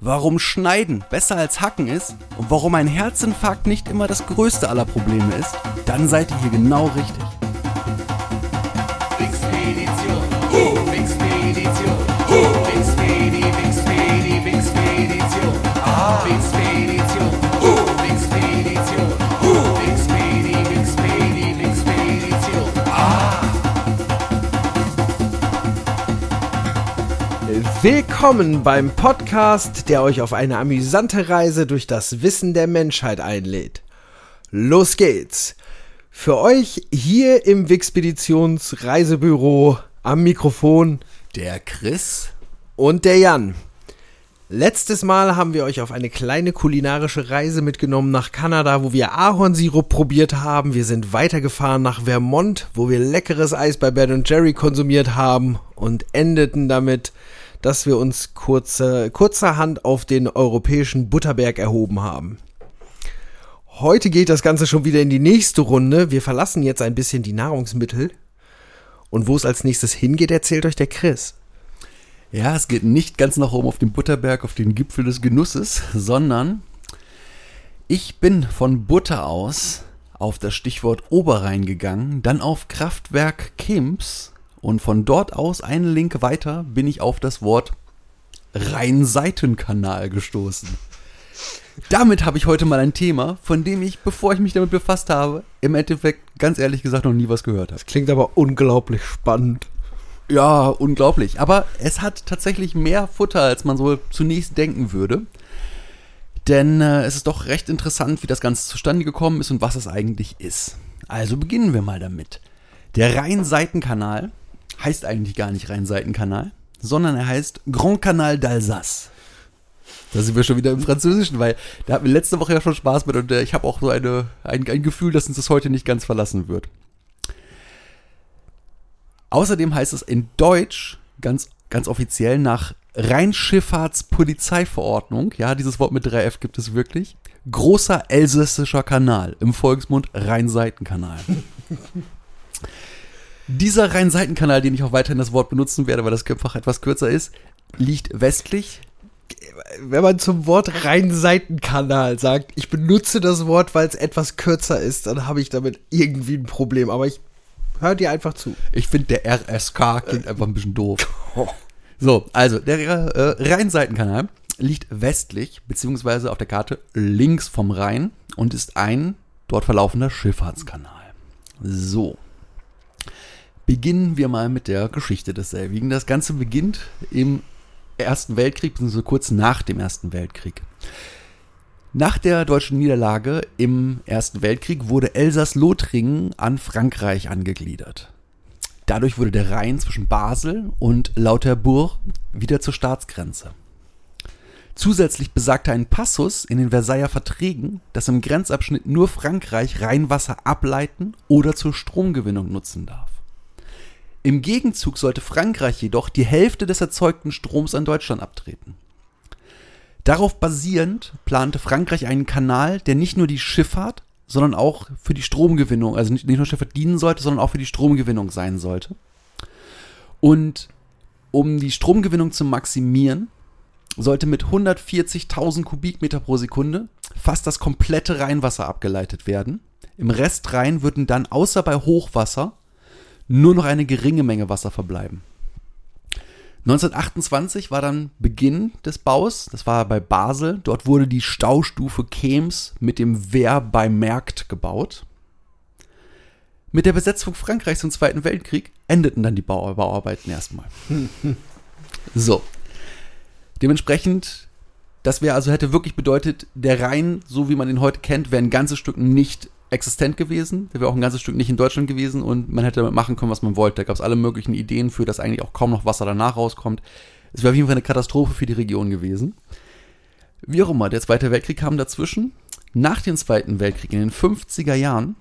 warum Schneiden besser als Hacken ist und warum ein Herzinfarkt nicht immer das größte aller Probleme ist, dann seid ihr hier genau richtig. Willkommen beim Podcast, der euch auf eine amüsante Reise durch das Wissen der Menschheit einlädt. Los geht's! Für euch hier im Wixpeditionsreisebüro am Mikrofon Der Chris und der Jan. Letztes Mal haben wir euch auf eine kleine kulinarische Reise mitgenommen nach Kanada, wo wir Ahornsirup probiert haben. Wir sind weitergefahren nach Vermont, wo wir leckeres Eis bei Ben Jerry konsumiert haben und endeten damit, dass wir uns kurze, kurzerhand auf den europäischen Butterberg erhoben haben. Heute geht das Ganze schon wieder in die nächste Runde. Wir verlassen jetzt ein bisschen die Nahrungsmittel. Und wo es als nächstes hingeht, erzählt euch der Chris. Ja, es geht nicht ganz nach oben auf den Butterberg, auf den Gipfel des Genusses, sondern ich bin von Butter aus auf das Stichwort Oberrhein gegangen, dann auf Kraftwerk Kems und von dort aus einen Link weiter bin ich auf das Wort Rhein-Seitenkanal gestoßen. Damit habe ich heute mal ein Thema, von dem ich, bevor ich mich damit befasst habe, im Endeffekt ganz ehrlich gesagt noch nie was gehört habe. Klingt aber unglaublich spannend. Ja, unglaublich. Aber es hat tatsächlich mehr Futter, als man so zunächst denken würde. Denn äh, es ist doch recht interessant, wie das Ganze zustande gekommen ist und was es eigentlich ist. Also beginnen wir mal damit. Der Rhein-Seitenkanal heißt eigentlich gar nicht Rhein-Seitenkanal, sondern er heißt Grand Canal d'Alsace. Da sind wir schon wieder im Französischen, weil da hatten wir letzte Woche ja schon Spaß mit und äh, ich habe auch so eine, ein, ein Gefühl, dass uns das heute nicht ganz verlassen wird. Außerdem heißt es in Deutsch ganz, ganz offiziell nach Rheinschifffahrtspolizeiverordnung, ja, dieses Wort mit 3F gibt es wirklich, großer elsässischer Kanal, im Volksmund Rhein-Seitenkanal. Dieser Rhein-Seitenkanal, den ich auch weiterhin das Wort benutzen werde, weil das einfach etwas kürzer ist, liegt westlich. Wenn man zum Wort Rhein-Seitenkanal sagt, ich benutze das Wort, weil es etwas kürzer ist, dann habe ich damit irgendwie ein Problem. Aber ich höre dir einfach zu. Ich finde, der RSK klingt einfach ein bisschen doof. So, also der äh, Rhein-Seitenkanal liegt westlich, beziehungsweise auf der Karte links vom Rhein und ist ein dort verlaufender Schifffahrtskanal. So. Beginnen wir mal mit der Geschichte desselbigen. Das Ganze beginnt im Ersten Weltkrieg, beziehungsweise kurz nach dem Ersten Weltkrieg. Nach der deutschen Niederlage im Ersten Weltkrieg wurde Elsass-Lothringen an Frankreich angegliedert. Dadurch wurde der Rhein zwischen Basel und Lauterbourg wieder zur Staatsgrenze. Zusätzlich besagte ein Passus in den Versailler Verträgen, dass im Grenzabschnitt nur Frankreich Rheinwasser ableiten oder zur Stromgewinnung nutzen darf. Im Gegenzug sollte Frankreich jedoch die Hälfte des erzeugten Stroms an Deutschland abtreten. Darauf basierend plante Frankreich einen Kanal, der nicht nur die Schifffahrt, sondern auch für die Stromgewinnung, also nicht, nur Schifffahrt dienen sollte, sondern auch für die Stromgewinnung sein sollte. Und um die Stromgewinnung zu maximieren, sollte mit 140.000 Kubikmeter pro Sekunde fast das komplette Rheinwasser abgeleitet werden. Im Rest Rhein würden dann außer bei Hochwasser nur noch eine geringe Menge Wasser verbleiben. 1928 war dann Beginn des Baus, das war bei Basel. Dort wurde die Staustufe Kems mit dem Wehr bei Märkt gebaut. Mit der Besetzung Frankreichs im Zweiten Weltkrieg endeten dann die Bau Bauarbeiten erstmal. so. Dementsprechend, das wäre also hätte wirklich bedeutet, der Rhein, so wie man ihn heute kennt, wäre ein ganzes Stück nicht existent gewesen. Der wäre auch ein ganzes Stück nicht in Deutschland gewesen und man hätte damit machen können, was man wollte. Da gab es alle möglichen Ideen für, dass eigentlich auch kaum noch Wasser danach rauskommt. Es wäre auf jeden Fall eine Katastrophe für die Region gewesen. Wie auch immer, der Zweite Weltkrieg kam dazwischen. Nach dem Zweiten Weltkrieg, in den 50er Jahren,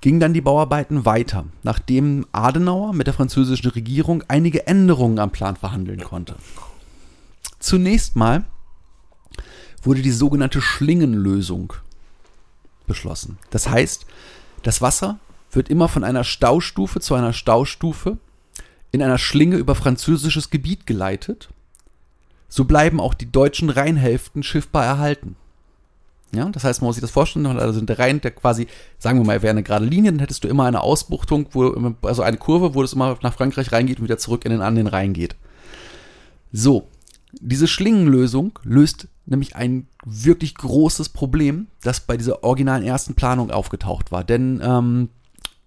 gingen dann die Bauarbeiten weiter, nachdem Adenauer mit der französischen Regierung einige Änderungen am Plan verhandeln konnte. Zunächst mal wurde die sogenannte Schlingenlösung beschlossen. Das heißt, das Wasser wird immer von einer Staustufe zu einer Staustufe in einer Schlinge über französisches Gebiet geleitet. So bleiben auch die deutschen Rheinhälften schiffbar erhalten. Ja, das heißt, man muss sich das vorstellen, also der Rhein, der quasi, sagen wir mal, wäre eine gerade Linie, dann hättest du immer eine Ausbuchtung, wo, also eine Kurve, wo es immer nach Frankreich reingeht und wieder zurück in den an den Rhein geht. So, diese Schlingenlösung löst nämlich ein wirklich großes Problem, das bei dieser originalen ersten Planung aufgetaucht war. Denn ähm,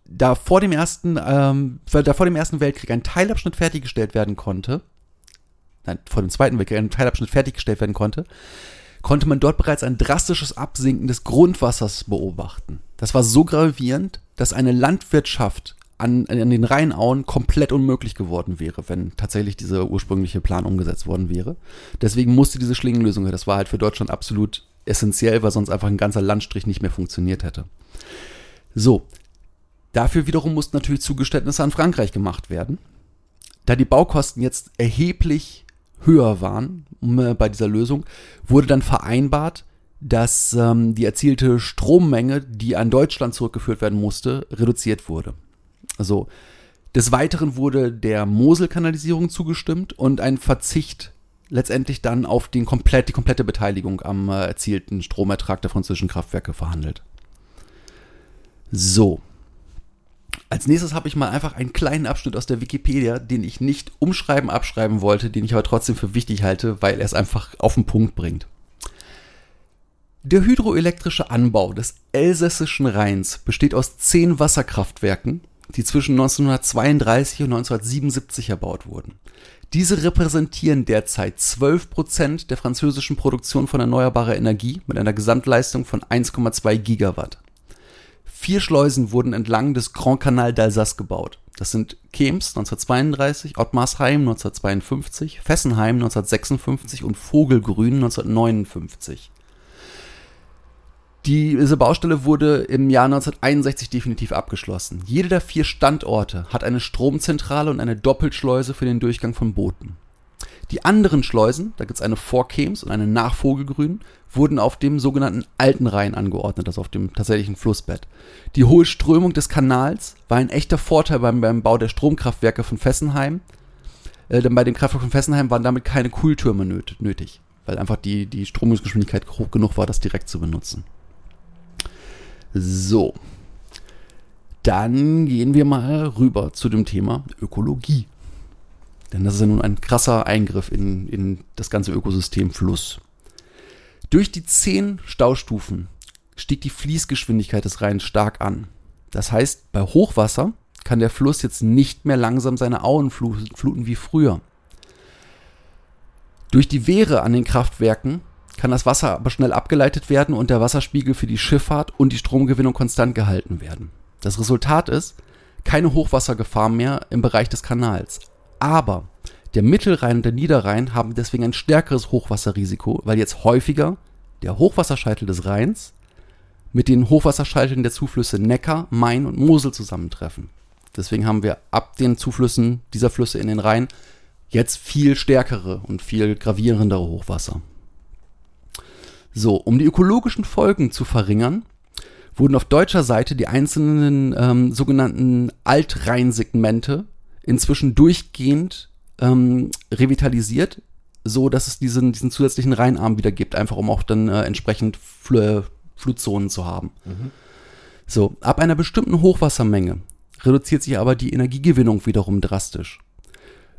da vor dem ersten, ähm, da vor dem ersten Weltkrieg ein Teilabschnitt fertiggestellt werden konnte, nein, vor dem zweiten Weltkrieg ein Teilabschnitt fertiggestellt werden konnte, konnte man dort bereits ein drastisches Absinken des Grundwassers beobachten. Das war so gravierend, dass eine Landwirtschaft an, an den Rheinauen komplett unmöglich geworden wäre, wenn tatsächlich dieser ursprüngliche Plan umgesetzt worden wäre. Deswegen musste diese Schlingenlösung, das war halt für Deutschland absolut essentiell, weil sonst einfach ein ganzer Landstrich nicht mehr funktioniert hätte. So, dafür wiederum mussten natürlich Zugeständnisse an Frankreich gemacht werden. Da die Baukosten jetzt erheblich höher waren äh, bei dieser Lösung, wurde dann vereinbart, dass ähm, die erzielte Strommenge, die an Deutschland zurückgeführt werden musste, reduziert wurde. Also des Weiteren wurde der Moselkanalisierung zugestimmt und ein Verzicht letztendlich dann auf den komplett, die komplette Beteiligung am äh, erzielten Stromertrag der französischen Kraftwerke verhandelt. So, als nächstes habe ich mal einfach einen kleinen Abschnitt aus der Wikipedia, den ich nicht umschreiben, abschreiben wollte, den ich aber trotzdem für wichtig halte, weil er es einfach auf den Punkt bringt. Der hydroelektrische Anbau des elsässischen Rheins besteht aus zehn Wasserkraftwerken, die zwischen 1932 und 1977 erbaut wurden. Diese repräsentieren derzeit 12% der französischen Produktion von erneuerbarer Energie mit einer Gesamtleistung von 1,2 Gigawatt. Vier Schleusen wurden entlang des Grand Canal d'Alsace gebaut. Das sind Kems 1932, Ottmarsheim 1952, Fessenheim 1956 und Vogelgrün 1959. Diese Baustelle wurde im Jahr 1961 definitiv abgeschlossen. Jede der vier Standorte hat eine Stromzentrale und eine Doppelschleuse für den Durchgang von Booten. Die anderen Schleusen, da gibt es eine vor Kems und eine nach Vogelgrün, wurden auf dem sogenannten Alten Rhein angeordnet, also auf dem tatsächlichen Flussbett. Die hohe Strömung des Kanals war ein echter Vorteil beim, beim Bau der Stromkraftwerke von Fessenheim, äh, denn bei dem Kraftwerk von Fessenheim waren damit keine Kühltürme nötig, weil einfach die, die Stromungsgeschwindigkeit hoch genug war, das direkt zu benutzen. So. Dann gehen wir mal rüber zu dem Thema Ökologie. Denn das ist ja nun ein krasser Eingriff in, in das ganze Ökosystem Fluss. Durch die zehn Staustufen stieg die Fließgeschwindigkeit des Rheins stark an. Das heißt, bei Hochwasser kann der Fluss jetzt nicht mehr langsam seine Auen fluten wie früher. Durch die Wehre an den Kraftwerken kann das Wasser aber schnell abgeleitet werden und der Wasserspiegel für die Schifffahrt und die Stromgewinnung konstant gehalten werden. Das Resultat ist keine Hochwassergefahr mehr im Bereich des Kanals. Aber der Mittelrhein und der Niederrhein haben deswegen ein stärkeres Hochwasserrisiko, weil jetzt häufiger der Hochwasserscheitel des Rheins mit den Hochwasserscheiteln der Zuflüsse Neckar, Main und Mosel zusammentreffen. Deswegen haben wir ab den Zuflüssen dieser Flüsse in den Rhein jetzt viel stärkere und viel gravierendere Hochwasser. So, um die ökologischen Folgen zu verringern, wurden auf deutscher Seite die einzelnen ähm, sogenannten Altrheinsegmente inzwischen durchgehend ähm, revitalisiert, so dass es diesen, diesen zusätzlichen Rheinarm wieder gibt, einfach um auch dann äh, entsprechend Fl Flutzonen zu haben. Mhm. So, ab einer bestimmten Hochwassermenge reduziert sich aber die Energiegewinnung wiederum drastisch.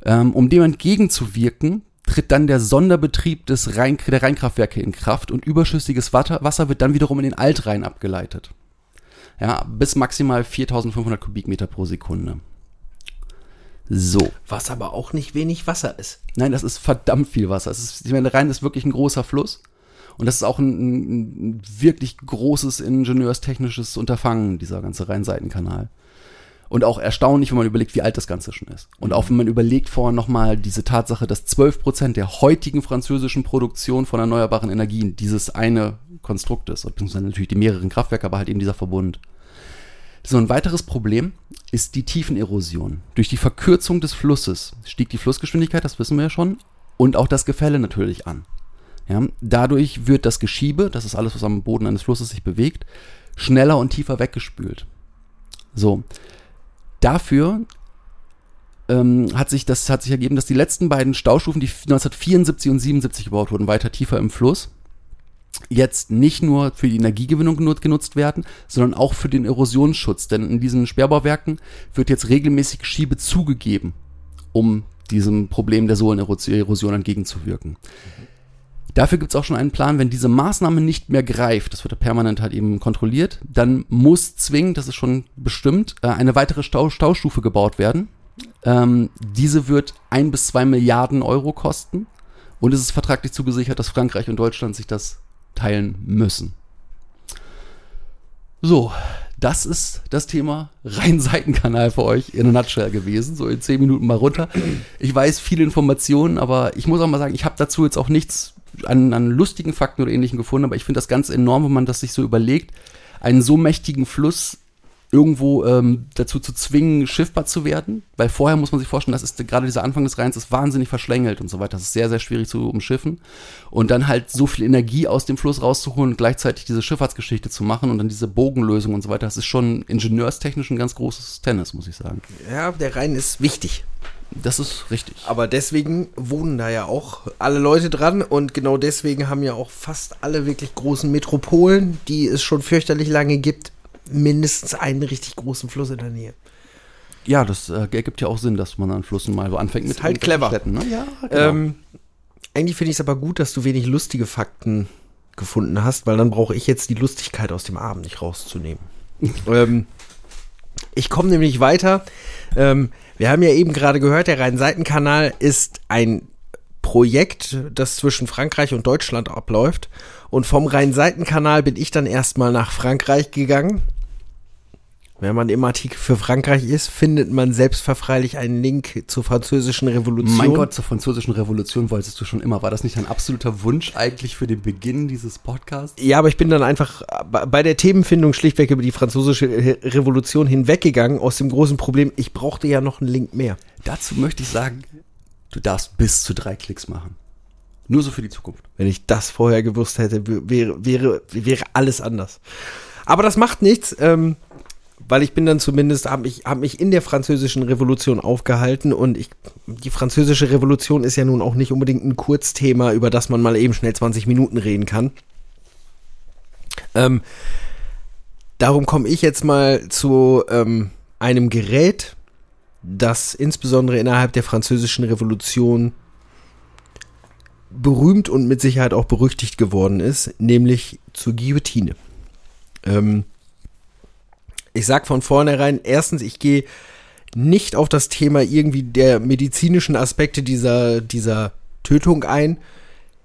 Ähm, um dem entgegenzuwirken, tritt dann der Sonderbetrieb des Rhein, der Rheinkraftwerke in Kraft und überschüssiges Wasser wird dann wiederum in den Altrhein abgeleitet. Ja, bis maximal 4500 Kubikmeter pro Sekunde. So. Was aber auch nicht wenig Wasser ist. Nein, das ist verdammt viel Wasser. Es ist, ich meine, der Rhein ist wirklich ein großer Fluss. Und das ist auch ein, ein wirklich großes ingenieurstechnisches Unterfangen, dieser ganze Rheinseitenkanal. Und auch erstaunlich, wenn man überlegt, wie alt das Ganze schon ist. Und auch wenn man überlegt vorher nochmal diese Tatsache, dass 12 Prozent der heutigen französischen Produktion von erneuerbaren Energien dieses eine Konstrukt ist. Beziehungsweise natürlich die mehreren Kraftwerke, aber halt eben dieser Verbund. So, ein weiteres Problem ist die Tiefenerosion. Durch die Verkürzung des Flusses stieg die Flussgeschwindigkeit, das wissen wir ja schon, und auch das Gefälle natürlich an. Ja, dadurch wird das Geschiebe, das ist alles, was am Boden eines Flusses sich bewegt, schneller und tiefer weggespült. So, dafür ähm, hat sich das hat sich ergeben, dass die letzten beiden Staustufen, die 1974 und 77 gebaut wurden, weiter tiefer im Fluss, jetzt nicht nur für die Energiegewinnung genut- genutzt werden, sondern auch für den Erosionsschutz. Denn in diesen Sperrbauwerken wird jetzt regelmäßig Schiebe zugegeben, um diesem Problem der Sohlenerosion entgegenzuwirken. Dafür gibt es auch schon einen Plan, wenn diese Maßnahme nicht mehr greift, das wird permanent halt eben kontrolliert, dann muss zwingend, das ist schon bestimmt, äh, eine weitere Stau Staustufe gebaut werden. Ähm, diese wird ein bis zwei Milliarden Euro kosten und es ist vertraglich zugesichert, dass Frankreich und Deutschland sich das teilen müssen. So, das ist das Thema Rhein-Seitenkanal für euch in a nutshell gewesen. So in zehn Minuten mal runter. Ich weiß viele Informationen, aber ich muss auch mal sagen, ich habe dazu jetzt auch nichts an, an lustigen Fakten oder ähnlichen gefunden, aber ich finde das ganz enorm, wenn man das sich so überlegt, einen so mächtigen Fluss irgendwo ähm, dazu zu zwingen, schiffbar zu werden. Weil vorher muss man sich vorstellen, das ist gerade dieser Anfang des Rheins ist wahnsinnig verschlängelt und so weiter. Das ist sehr, sehr schwierig zu umschiffen. Und dann halt so viel Energie aus dem Fluss rauszuholen und gleichzeitig diese Schifffahrtsgeschichte zu machen und dann diese Bogenlösung und so weiter. Das ist schon ingenieurstechnisch ein ganz großes Tennis, muss ich sagen. Ja, der Rhein ist wichtig. Das ist richtig. Aber deswegen wohnen da ja auch alle Leute dran und genau deswegen haben ja auch fast alle wirklich großen Metropolen, die es schon fürchterlich lange gibt, mindestens einen richtig großen Fluss in der Nähe. Ja, das äh, ergibt ja auch Sinn, dass man an Flüssen mal so anfängt mit Ist halt irgendwelchen clever. Städten, ne? Ja, genau. Ähm, eigentlich finde ich es aber gut, dass du wenig lustige Fakten gefunden hast, weil dann brauche ich jetzt die Lustigkeit aus dem Abend nicht rauszunehmen. ähm, ich komme nämlich weiter. Ähm, wir haben ja eben gerade gehört, der Rhein-Seiten-Kanal ist ein Projekt, das zwischen Frankreich und Deutschland abläuft. Und vom Rhein-Seiten-Kanal bin ich dann erstmal nach Frankreich gegangen. Wenn man im Artikel für Frankreich ist, findet man selbstverfreilich einen Link zur französischen Revolution. mein Gott, zur französischen Revolution wolltest du schon immer. War das nicht ein absoluter Wunsch eigentlich für den Beginn dieses Podcasts? Ja, aber ich bin dann einfach bei- der Themenfindung schlichtweg über die französische Re- Revolution hinweggegangen aus dem großen Problem, ich brauchte ja noch einen Link mehr. Dazu möchte ich sagen, du darfst bis zu drei Klicks machen. Nur so für die Zukunft. Wenn ich das vorher gewusst hätte, wäre, wäre, wäre alles anders. Aber das macht nichts, ähm, weil ich bin dann zumindest, habe mich, hab mich in der französischen Revolution aufgehalten und ich, die französische Revolution ist ja nun auch nicht unbedingt ein Kurzthema, über das man mal eben schnell 20 Minuten reden kann. Ähm, darum komme ich jetzt mal zu ähm, einem Gerät, das insbesondere innerhalb der französischen Revolution berühmt und mit Sicherheit auch berüchtigt geworden ist, nämlich zur Guillotine. Ähm, ich sag von vornherein, erstens, ich gehe nicht auf das Thema irgendwie der medizinischen Aspekte dieser, dieser Tötung ein.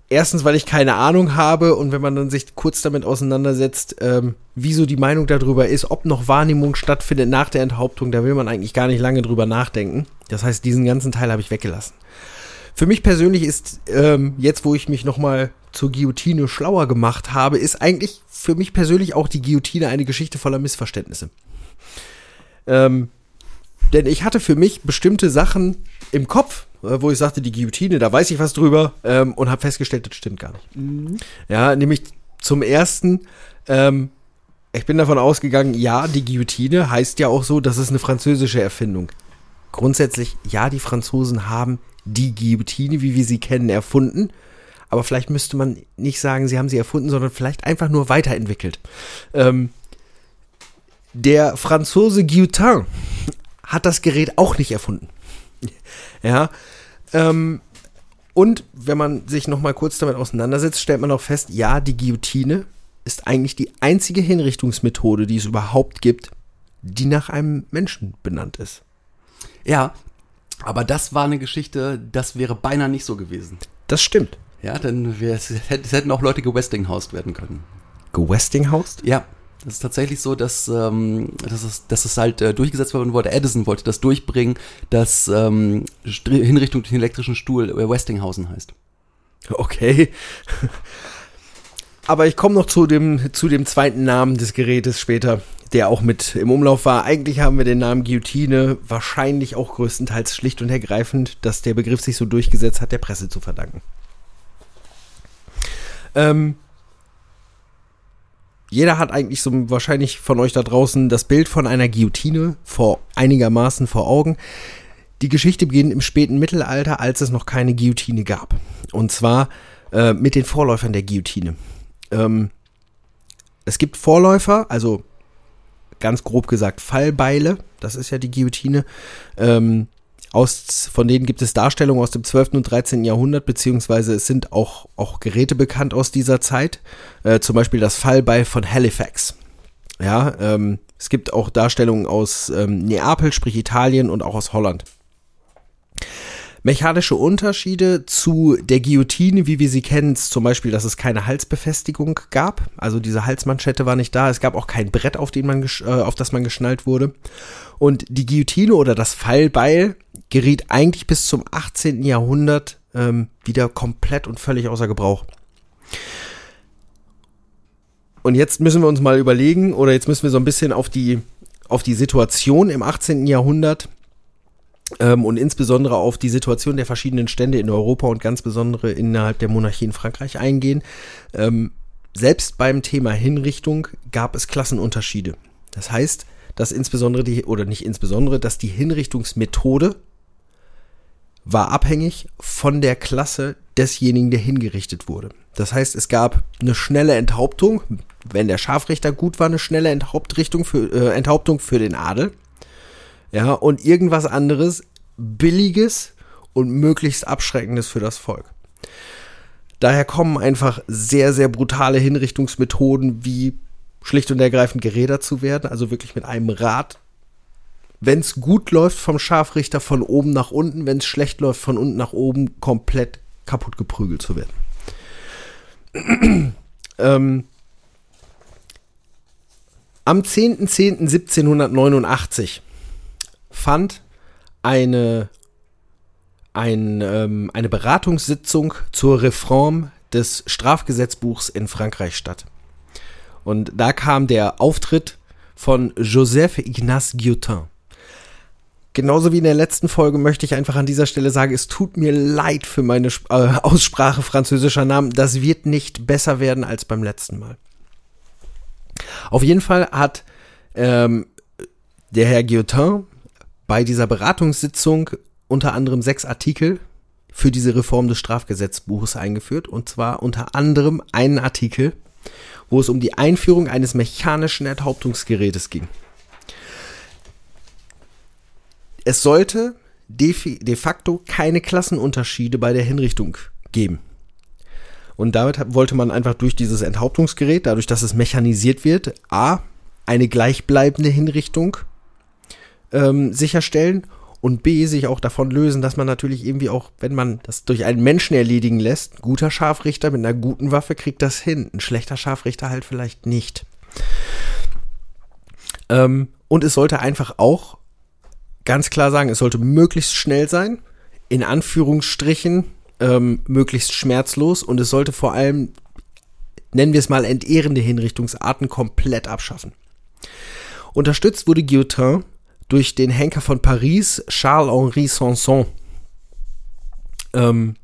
Erstens, weil ich keine Ahnung habe und wenn man dann sich kurz damit auseinandersetzt, ähm, wieso die Meinung darüber ist, ob noch Wahrnehmung stattfindet nach der Enthauptung, da will man eigentlich gar nicht lange drüber nachdenken. Das heißt, diesen ganzen Teil habe ich weggelassen. Für mich persönlich ist, ähm, jetzt wo ich mich nochmal zur Guillotine schlauer gemacht habe, ist eigentlich für mich persönlich auch die Guillotine eine Geschichte voller Missverständnisse. Ähm, denn ich hatte für mich bestimmte Sachen im Kopf, äh, wo ich sagte, die Guillotine, da weiß ich was drüber ähm, und habe festgestellt, das stimmt gar nicht. Ja, nämlich zum ersten, ähm, ich bin davon ausgegangen, ja, die Guillotine heißt ja auch so, das ist eine französische Erfindung. Grundsätzlich, ja, die Franzosen haben die Guillotine, wie wir sie kennen, erfunden. Aber vielleicht müsste man nicht sagen, sie haben sie erfunden, sondern vielleicht einfach nur weiterentwickelt. Ähm, der Franzose Guillotin hat das Gerät auch nicht erfunden. ja. Ähm, und wenn man sich noch mal kurz damit auseinandersetzt, stellt man auch fest, ja, die Guillotine ist eigentlich die einzige Hinrichtungsmethode, die es überhaupt gibt, die nach einem Menschen benannt ist. Ja, aber das war eine Geschichte, das wäre beinahe nicht so gewesen. Das stimmt. Ja, denn wir, es, hätt- es hätten auch Leute gewestinghaust werden können. Gewestinghaust? Ja, Das ist tatsächlich so, dass, ähm, dass, es, dass es halt äh, durchgesetzt werden wollte. Edison wollte das durchbringen, dass ähm, Hinrichtung durch den elektrischen Stuhl äh, Westinghausen heißt. Okay. Aber ich komme noch zu dem, zu dem zweiten Namen des Gerätes später, der auch mit im Umlauf war. Eigentlich haben wir den Namen Guillotine wahrscheinlich auch größtenteils schlicht und ergreifend, dass der Begriff sich so durchgesetzt hat, der Presse zu verdanken. Ähm, jeder hat eigentlich so wahrscheinlich von euch da draußen das Bild von einer Guillotine vor einigermaßen vor Augen. Die Geschichte beginnt im späten Mittelalter, als es noch keine Guillotine gab. Und zwar äh, mit den Vorläufern der Guillotine. Ähm, es gibt Vorläufer, also ganz grob gesagt Fallbeile, das ist ja die Guillotine. Ähm, aus, von denen gibt es Darstellungen aus dem 12. und 13. Jahrhundert, beziehungsweise es sind auch, auch Geräte bekannt aus dieser Zeit. Äh, zum Beispiel das Fallbeil von Halifax. Ja, ähm, es gibt auch Darstellungen aus ähm, Neapel, sprich Italien und auch aus Holland. Mechanische Unterschiede zu der Guillotine, wie wir sie kennen, zum Beispiel, dass es keine Halsbefestigung gab. Also diese Halsmanschette war nicht da. Es gab auch kein Brett, auf, den man äh, auf das man geschnallt wurde. Und die Guillotine oder das Fallbeil geriet eigentlich bis zum 18. Jahrhundert ähm, wieder komplett und völlig außer Gebrauch. Und jetzt müssen wir uns mal überlegen, oder jetzt müssen wir so ein bisschen auf die, auf die Situation im 18. Jahrhundert und insbesondere auf die Situation der verschiedenen Stände in Europa und ganz besondere innerhalb der Monarchie in Frankreich eingehen. Ähm, selbst beim Thema Hinrichtung gab es Klassenunterschiede. Das heißt, dass insbesondere die, oder nicht insbesondere, dass die Hinrichtungsmethode war abhängig von der Klasse desjenigen, der hingerichtet wurde. Das heißt, es gab eine schnelle Enthauptung, wenn der Scharfrichter gut war, eine schnelle Enthauptrichtung für, äh, Enthauptung für den Adel. Ja, und irgendwas anderes, billiges und möglichst abschreckendes für das Volk. Daher kommen einfach sehr, sehr brutale Hinrichtungsmethoden, wie schlicht und ergreifend gerädert zu werden, also wirklich mit einem Rad. Wenn es gut läuft vom Scharfrichter von oben nach unten, wenn es schlecht läuft von unten nach oben, komplett kaputt geprügelt zu werden. ähm, am 10.10.1789 fand eine, ein, ähm, eine Beratungssitzung zur Reform des Strafgesetzbuchs in Frankreich statt. Und da kam der Auftritt von Joseph Ignace Guillotin. Genauso wie in der letzten Folge möchte ich einfach an dieser Stelle sagen, es tut mir leid für meine äh, Aussprache französischer Namen. Das wird nicht besser werden als beim letzten Mal. Auf jeden Fall hat ähm, der Herr Guillotin bei dieser Beratungssitzung unter anderem sechs Artikel für diese Reform des Strafgesetzbuches eingeführt. Und zwar unter anderem einen Artikel, wo es um die Einführung eines mechanischen Enthauptungsgerätes ging. Es sollte de, facto keine Klassenunterschiede bei der Hinrichtung geben. Und damit wollte man einfach durch dieses Enthauptungsgerät, dadurch, dass es mechanisiert wird, a, eine gleichbleibende Hinrichtung ähm, sicherstellen und b, sich auch davon lösen, dass man natürlich irgendwie auch, wenn man das durch einen Menschen erledigen lässt, guter Scharfrichter mit einer guten Waffe kriegt das hin, ein schlechter Scharfrichter halt vielleicht nicht. Ähm, und es sollte einfach auch ganz klar sagen, es sollte möglichst schnell sein, in Anführungsstrichen ähm, möglichst schmerzlos und es sollte vor allem, nennen wir es mal, entehrende Hinrichtungsarten komplett abschaffen. Unterstützt wurde Guillotin durch den Henker von Paris, Charles-Henri Sanson. Ähm,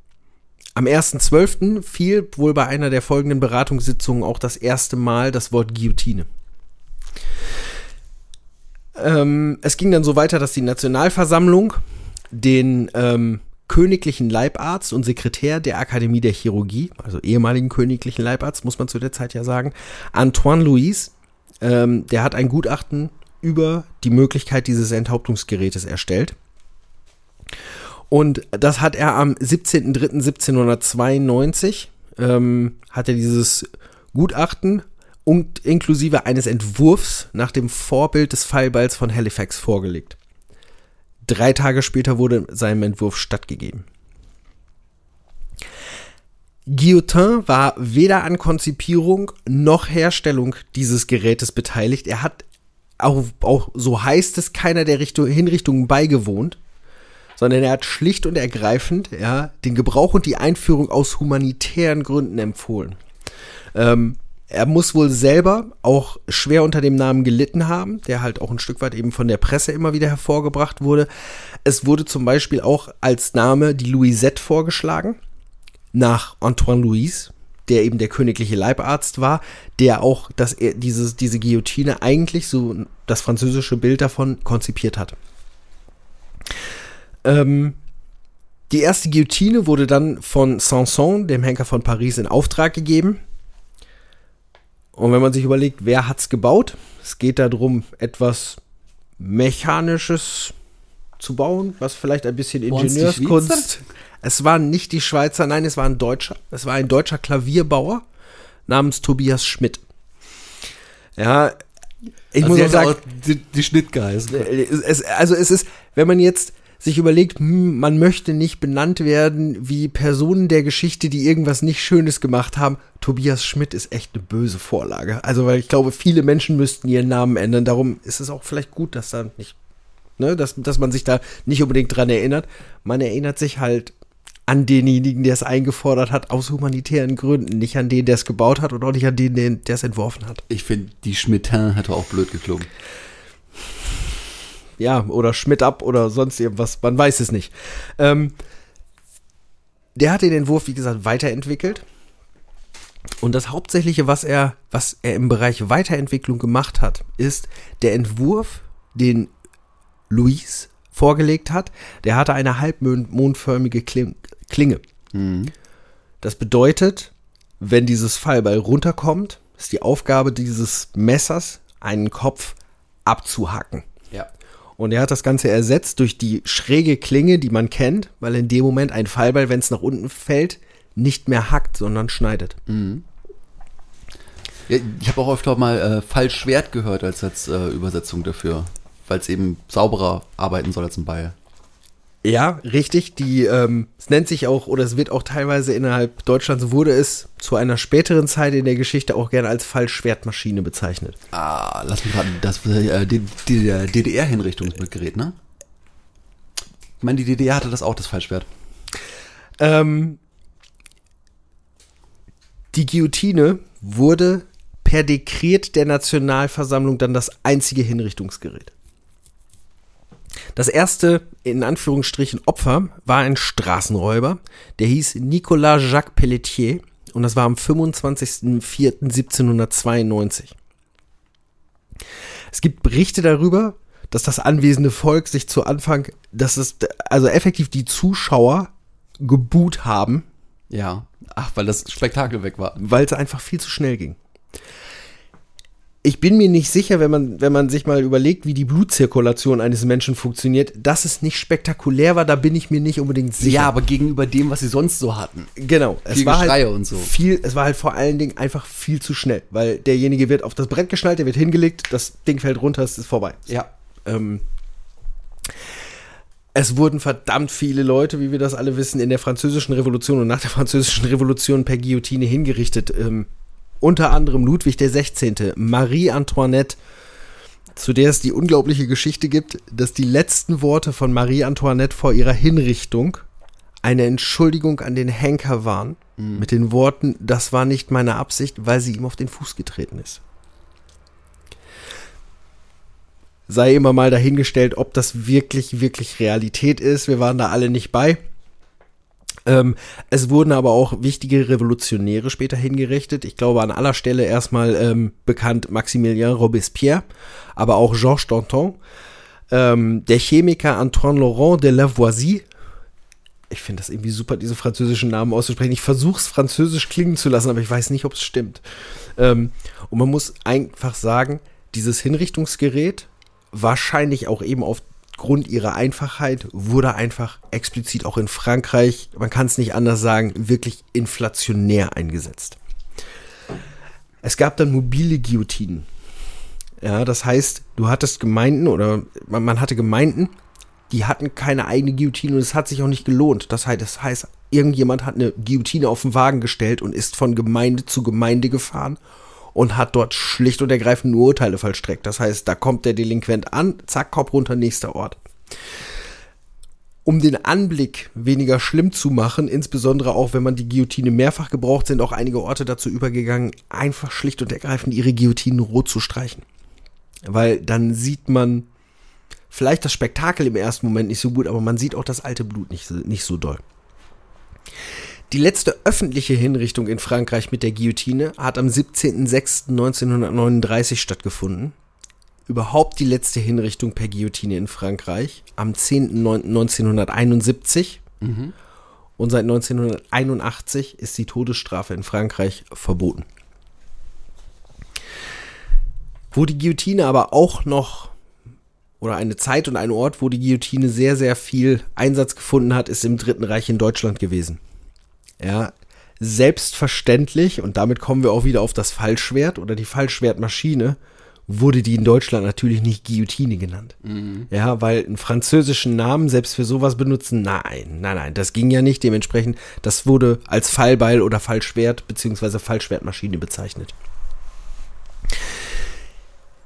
am 1.12. fiel wohl bei einer der folgenden Beratungssitzungen auch das erste Mal das Wort Guillotine. Ähm, es ging dann so weiter, dass die Nationalversammlung den ähm, königlichen Leibarzt und Sekretär der Akademie der Chirurgie, also ehemaligen königlichen Leibarzt, muss man zu der Zeit ja sagen, Antoine Louis, ähm, der hat ein Gutachten über die Möglichkeit dieses Enthauptungsgerätes erstellt. Und das hat er am 17.03.1792, ähm, hat er dieses Gutachten und inklusive eines Entwurfs nach dem Vorbild des Fallballs von Halifax vorgelegt. Drei Tage später wurde seinem Entwurf stattgegeben. Guillotin war weder an Konzipierung noch Herstellung dieses Gerätes beteiligt. Er hat auch, auch so heißt es, keiner der Richtung, Hinrichtungen beigewohnt, sondern er hat schlicht und ergreifend ja, den Gebrauch und die Einführung aus humanitären Gründen empfohlen. Ähm, er muss wohl selber auch schwer unter dem Namen gelitten haben, der halt auch ein Stück weit eben von der Presse immer wieder hervorgebracht wurde. Es wurde zum Beispiel auch als Name die Louisette vorgeschlagen, nach Antoine Louis, der eben der königliche Leibarzt war, der auch das, dieses, diese Guillotine eigentlich so das französische Bild davon konzipiert hat. Ähm, die erste Guillotine wurde dann von Sanson, dem Henker von Paris, in Auftrag gegeben. Und wenn man sich überlegt, wer hat's gebaut? Es geht darum, etwas Mechanisches zu bauen, was vielleicht ein bisschen Ingenieurskunst. Es waren nicht die Schweizer, nein, es war ein Deutscher. Es war ein deutscher Klavierbauer namens Tobias Schmidt. Ja, ich Also muss auch sagen, auch die, die Schnitt geheißen. es, also es ist, wenn man jetzt sich überlegt, hm, man möchte nicht benannt werden wie Personen der Geschichte, die irgendwas nicht Schönes gemacht haben. Tobias Schmidt ist echt eine böse Vorlage. Also, weil ich glaube, viele Menschen müssten ihren Namen ändern. Darum ist es auch vielleicht gut, dass da nicht, ne, dass, dass man sich da nicht unbedingt dran erinnert. Man erinnert sich halt an denjenigen, der es eingefordert hat, aus humanitären Gründen. Nicht an den, der es gebaut hat und auch nicht an den, der es entworfen hat. Ich finde, die Schmidtin hätte auch blöd geklungen. ja, oder Schmidt ab oder sonst irgendwas, man weiß es nicht. Ähm, der hat den Entwurf, wie gesagt, weiterentwickelt. Und das Hauptsächliche, was er, was er im Bereich Weiterentwicklung gemacht hat, ist der Entwurf, den Luis vorgelegt hat. Der hatte eine halbmondförmige Kling- Klinge. Das bedeutet, wenn dieses Fallbeil runterkommt, ist die Aufgabe dieses Messers, einen Kopf abzuhacken. Ja. Und er hat das Ganze ersetzt durch die schräge Klinge, die man kennt, weil in dem Moment ein Fallbeil, wenn es nach unten fällt, nicht mehr hackt, sondern schneidet. Ja, Ich habe auch öfter mal äh, Fallschwert gehört als, als äh, Übersetzung dafür, weil es eben sauberer arbeiten soll als ein Beil. Ja, richtig. Die, ähm, es nennt sich auch, oder es wird auch teilweise innerhalb Deutschlands, wurde es zu einer späteren Zeit in der Geschichte auch gerne als Fallschwertmaschine bezeichnet. Ah, lass mich raten, das äh, die, die, der DDR-Hinrichtungsgerät, ne? Ich meine, die DDR hatte das auch, das Fallschwert. Ähm, die Guillotine wurde per Dekret der Nationalversammlung dann das einzige Hinrichtungsgerät. Das erste, in Anführungsstrichen, Opfer war ein Straßenräuber, der hieß Nicolas Jacques Pelletier und das war am 25.04.1792. Es gibt Berichte darüber, dass das anwesende Volk sich zu Anfang, dass es, also effektiv die Zuschauer geboot haben, Ja. Ach, weil das Spektakel weg war. weil es einfach viel zu schnell ging. Ich bin mir nicht sicher, wenn man, wenn man sich mal überlegt, wie die Blutzirkulation eines Menschen funktioniert, dass es nicht spektakulär war, da bin ich mir nicht unbedingt sicher. Ja, aber gegenüber dem, was sie sonst so hatten. genau. Es viel war halt und so. viel, es war halt vor allen Dingen einfach viel zu schnell, weil derjenige wird auf das Brett geschnallt, der wird hingelegt, das Ding fällt runter, es ist vorbei. Ja. Ähm, es wurden verdammt viele Leute, wie wir das alle wissen, in der französischen Revolution und nach der französischen Revolution per Guillotine hingerichtet. Ähm, unter anderem Ludwig der 16., Marie Antoinette, zu der es die unglaubliche Geschichte gibt, dass die letzten Worte von Marie Antoinette vor ihrer Hinrichtung eine Entschuldigung an den Henker waren, mit den Worten, das war nicht meine Absicht, weil sie ihm auf den Fuß getreten ist. sei immer mal dahingestellt, ob das wirklich, wirklich Realität ist. Wir waren da alle nicht bei. Ähm, es wurden aber auch wichtige Revolutionäre später hingerichtet. Ich glaube an aller Stelle erstmal ähm, bekannt Maximilien Robespierre, aber auch Georges Danton, ähm, der Chemiker Antoine Laurent de Lavoisie. Ich finde das irgendwie super, diese französischen Namen auszusprechen. Ich versuche es französisch klingen zu lassen, aber ich weiß nicht, ob es stimmt. Ähm, und man muss einfach sagen, dieses Hinrichtungsgerät wahrscheinlich auch eben aufgrund ihrer Einfachheit wurde einfach explizit auch in Frankreich, man kann es nicht anders sagen, wirklich inflationär eingesetzt. Es gab dann mobile Guillotinen. Ja, das heißt, du hattest Gemeinden oder man, man hatte Gemeinden, die hatten keine eigene Guillotine und es hat sich auch nicht gelohnt. Das heißt, das heißt, irgendjemand hat eine Guillotine auf den Wagen gestellt und ist von Gemeinde zu Gemeinde gefahren und hat dort schlicht und ergreifend nur Urteile vollstreckt. Das heißt, da kommt der Delinquent an, zack, Kopf runter, nächster Ort. Um den Anblick weniger schlimm zu machen, insbesondere auch wenn man die Guillotine mehrfach gebraucht, sind auch einige Orte dazu übergegangen, einfach schlicht und ergreifend ihre Guillotinen rot zu streichen. Weil dann sieht man vielleicht das Spektakel im ersten Moment nicht so gut, aber man sieht auch das alte Blut nicht, nicht so doll. Die letzte öffentliche Hinrichtung in Frankreich mit der Guillotine hat am 17.06.1939 stattgefunden. Überhaupt die letzte Hinrichtung per Guillotine in Frankreich am 10.09.1971. Und seit 1981 ist die Todesstrafe in Frankreich verboten. Wo die Guillotine aber auch noch oder eine Zeit und ein Ort, wo die Guillotine sehr, sehr viel Einsatz gefunden hat, ist im Dritten Reich in Deutschland gewesen. Ja, selbstverständlich, und damit kommen wir auch wieder auf das Fallschwert oder die Fallschwertmaschine, wurde die in Deutschland natürlich nicht Guillotine genannt. Ja, weil einen französischen Namen selbst für sowas benutzen, nein, nein, nein, das ging ja nicht. Dementsprechend, das wurde als Fallbeil oder Fallschwert beziehungsweise Fallschwertmaschine bezeichnet.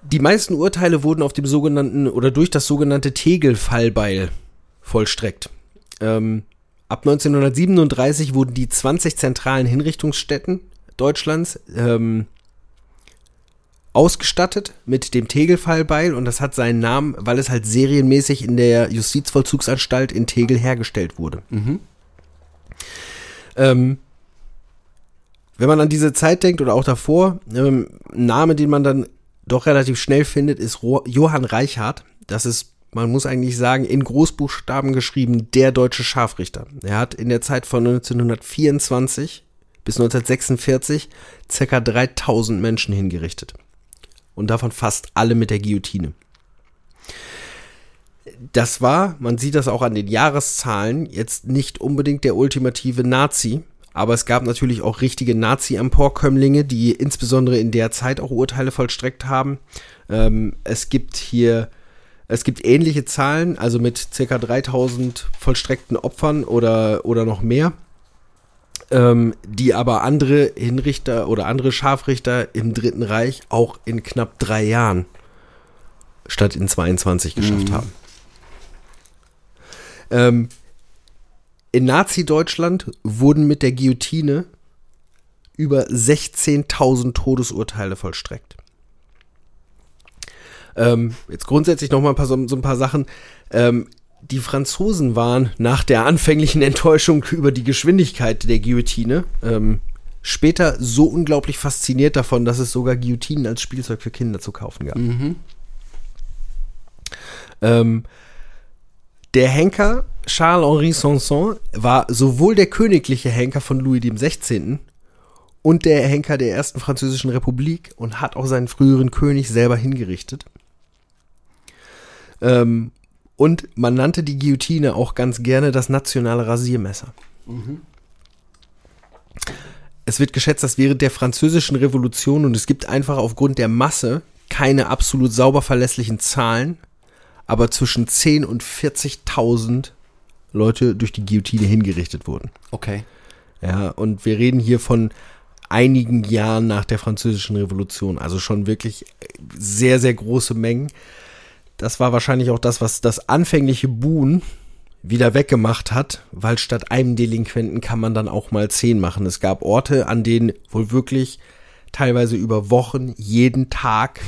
Die meisten Urteile wurden auf dem sogenannten oder durch das sogenannte Tegel-Fallbeil vollstreckt. Ähm, ab 1937 wurden die 20 zentralen Hinrichtungsstätten Deutschlands ähm, ausgestattet mit dem Tegel-Fallbeil und das hat seinen Namen, weil es halt serienmäßig in der Justizvollzugsanstalt in Tegel hergestellt wurde. Ähm, wenn man an diese Zeit denkt oder auch davor, ähm, ein Name, den man dann doch relativ schnell findet, ist Johann Reichhardt. Das ist, man muss eigentlich sagen, in Großbuchstaben geschrieben, der deutsche Scharfrichter. Er hat in der Zeit von 1924 bis 1946 circa 3000 Menschen hingerichtet. Und davon fast alle mit der Guillotine. Das war, man sieht das auch an den Jahreszahlen, jetzt nicht unbedingt der ultimative Nazi, aber es gab natürlich auch richtige Nazi-Emporkömmlinge, die insbesondere in der Zeit auch Urteile vollstreckt haben. Ähm, es gibt hier, es gibt ähnliche Zahlen, also mit circa 3000 vollstreckten Opfern oder, oder noch mehr, ähm, die aber andere Hinrichter oder andere Scharfrichter im Dritten Reich auch in knapp drei Jahren statt in 22 geschafft haben. Ähm, in Nazi-Deutschland wurden mit der Guillotine über 16.000 Todesurteile vollstreckt. Ähm, jetzt grundsätzlich noch mal ein paar, so, so ein paar Sachen. Ähm, die Franzosen waren nach der anfänglichen Enttäuschung über die Geschwindigkeit der Guillotine ähm, später so unglaublich fasziniert davon, dass es sogar Guillotinen als Spielzeug für Kinder zu kaufen gab. Ähm, der Henker Charles-Henri Sanson war sowohl der königliche Henker von Louis XVI. und der Henker der ersten französischen Republik und hat auch seinen früheren König selber hingerichtet. Ähm, und man nannte die Guillotine auch ganz gerne das nationale Rasiermesser. Es wird geschätzt, dass während der französischen Revolution, und es gibt einfach aufgrund der Masse keine absolut sauber verlässlichen Zahlen, aber zwischen 10 und 40.000 Leute durch die Guillotine hingerichtet wurden. Okay. Ja, und wir reden hier von einigen Jahren nach der französischen Revolution, also schon wirklich sehr, sehr große Mengen. Das war wahrscheinlich auch das, was das anfängliche Buhn wieder weggemacht hat, weil statt einem Delinquenten kann man dann auch mal zehn machen. Es gab Orte, an denen wohl wirklich teilweise über Wochen, jeden Tag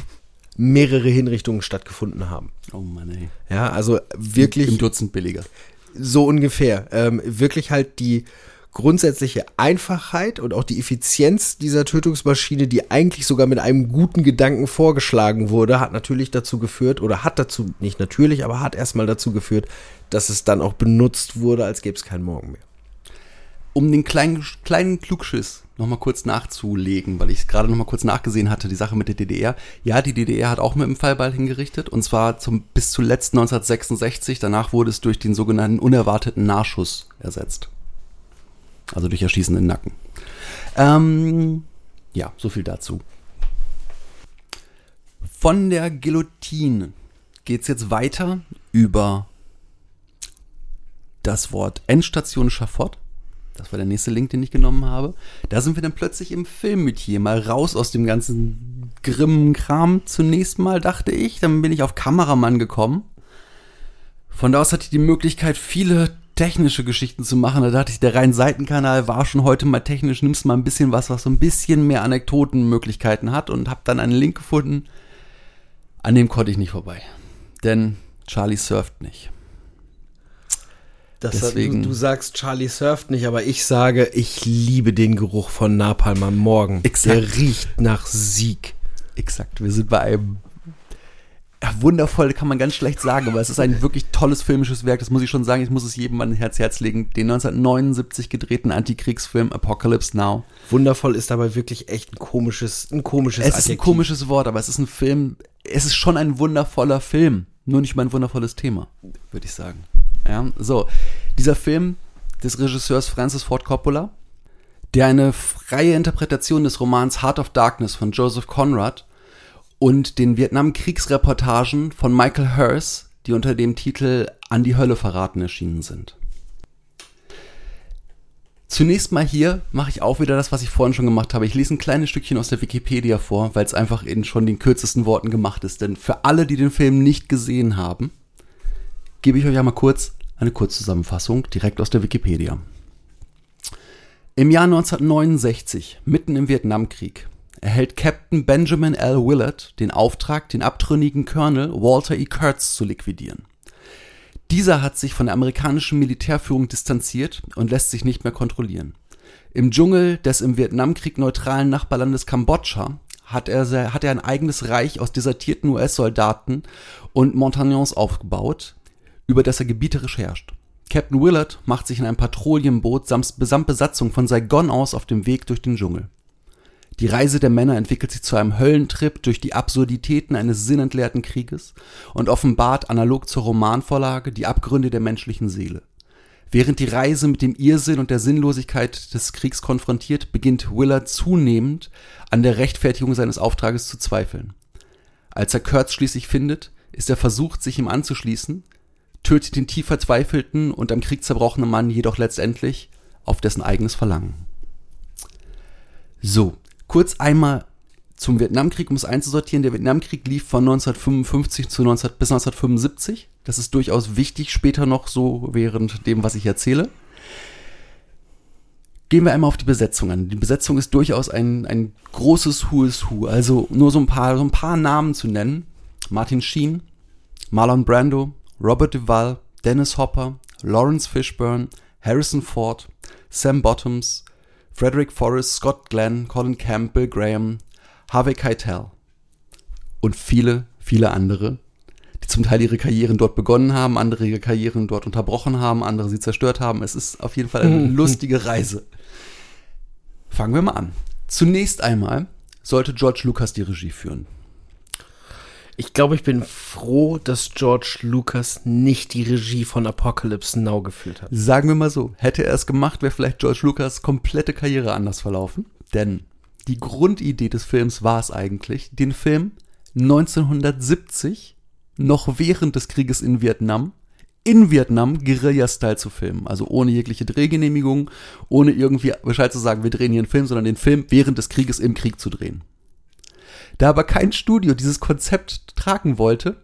mehrere Hinrichtungen stattgefunden haben. Oh Mann, ey. Ja, also wirklich Im Dutzend billiger. so ungefähr. Ähm, wirklich halt die grundsätzliche Einfachheit und auch die Effizienz dieser Tötungsmaschine, die eigentlich sogar mit einem guten Gedanken vorgeschlagen wurde, hat natürlich dazu geführt, oder hat dazu, nicht natürlich, aber hat erstmal dazu geführt, dass es dann auch benutzt wurde, als gäbe es keinen Morgen mehr. Um den kleinen, kleinen Klugschiss nochmal kurz nachzulegen, weil ich es gerade nochmal kurz nachgesehen hatte, die Sache mit der DDR. Ja, die DDR hat auch mit dem Fallball hingerichtet und zwar zum, bis zuletzt 1966. Danach wurde es durch den sogenannten unerwarteten Nahschuss ersetzt. Also durch Erschießen in den Nacken. Ähm, ja, so viel dazu. Von der Guillotine geht es jetzt weiter über das Wort Endstation Schafott. Das war der nächste Link, den ich genommen habe. Da sind wir dann plötzlich im Film mit hier mal raus aus dem ganzen grimmen Kram zunächst mal, dachte ich. Dann bin ich auf Kameramann gekommen. Von da aus hatte ich die Möglichkeit, viele technische Geschichten zu machen. Da dachte ich, der rein Seitenkanal war schon heute mal technisch, nimmst mal ein bisschen was, was so ein bisschen mehr Anekdotenmöglichkeiten hat und habe dann einen Link gefunden. An dem konnte ich nicht vorbei. Denn Charlie surft nicht. Das Deswegen- du, du sagst, Charlie surft nicht, aber ich sage, ich liebe den Geruch von Napalm am Morgen. Exakt. Der riecht nach Sieg. Exakt, wir sind bei einem wundervoll, kann man ganz schlecht sagen, aber es ist ein wirklich tolles filmisches Werk, das muss ich schon sagen, ich muss es jedem an Herz Herz legen. Den 1979 gedrehten Antikriegsfilm Apocalypse Now. Wundervoll ist dabei wirklich echt ein komisches, ein komisches Es ist ein Adjektiv. komisches Wort, aber es ist ein Film, es ist schon ein wundervoller Film, nur nicht mal ein wundervolles Thema, würde ich sagen. Ja, so, dieser Film des Regisseurs Francis Ford Coppola, der eine freie Interpretation des Romans Heart of Darkness von Joseph Conrad und den Vietnamkriegsreportagen von Michael Hers, die unter dem Titel An die Hölle verraten erschienen sind. Zunächst mal hier mache ich auch wieder das, was ich vorhin schon gemacht habe. Ich lese ein kleines Stückchen aus der Wikipedia vor, weil es einfach in schon den kürzesten Worten gemacht ist. Denn für alle, die den Film nicht gesehen haben, gebe ich euch einmal kurz eine Kurzzusammenfassung direkt aus der Wikipedia. Im Jahr 1969, mitten im Vietnamkrieg, erhält Captain Benjamin L. Willard den Auftrag, den abtrünnigen Colonel Walter E. Kurtz zu liquidieren. Dieser hat sich von der amerikanischen Militärführung distanziert und lässt sich nicht mehr kontrollieren. Im Dschungel des im Vietnamkrieg neutralen Nachbarlandes Kambodscha hat er, hat er ein eigenes Reich aus desertierten US-Soldaten und Montagnons aufgebaut, über das er gebieterisch herrscht. Captain Willard macht sich in einem Patrouillenboot samt Besatzung von Saigon aus auf dem Weg durch den Dschungel. Die Reise der Männer entwickelt sich zu einem Höllentrip durch die Absurditäten eines sinnentleerten Krieges und offenbart analog zur Romanvorlage die Abgründe der menschlichen Seele. Während die Reise mit dem Irrsinn und der Sinnlosigkeit des Kriegs konfrontiert, beginnt Willard zunehmend an der Rechtfertigung seines Auftrages zu zweifeln. Als er Kurtz schließlich findet, ist er versucht, sich ihm anzuschließen, tötet den tief verzweifelten und am Krieg zerbrochenen Mann jedoch letztendlich auf dessen eigenes Verlangen. So, kurz einmal zum Vietnamkrieg, um es einzusortieren. Der Vietnamkrieg lief von 1955 zu 19, bis 1975. Das ist durchaus wichtig, später noch so während dem, was ich erzähle. Gehen wir einmal auf die Besetzung an. Die Besetzung ist durchaus ein, ein großes Who is Who. Also nur so ein paar, so ein paar Namen zu nennen. Martin Sheen, Marlon Brando, Robert Duvall, Dennis Hopper, Lawrence Fishburne, Harrison Ford, Sam Bottoms, Frederick Forrest, Scott Glenn, Colin Camp, Bill Graham, Harvey Keitel und viele, viele andere, die zum Teil ihre Karrieren dort begonnen haben, andere ihre Karrieren dort unterbrochen haben, andere sie zerstört haben. Es ist auf jeden Fall eine lustige Reise. Fangen wir mal an. Zunächst einmal sollte George Lucas die Regie führen. Ich glaube, ich bin froh, dass George Lucas nicht die Regie von Apocalypse Now geführt hat. Sagen wir mal so, hätte er es gemacht, wäre vielleicht George Lucas komplette Karriere anders verlaufen. Denn die Grundidee des Films war es eigentlich, den Film 1970, noch während des Krieges in Vietnam, in Vietnam Guerilla-Style zu filmen. Also ohne jegliche Drehgenehmigung, ohne irgendwie Bescheid zu sagen, wir drehen hier einen Film, sondern den Film während des Krieges im Krieg zu drehen. Da aber kein Studio dieses Konzept tragen wollte,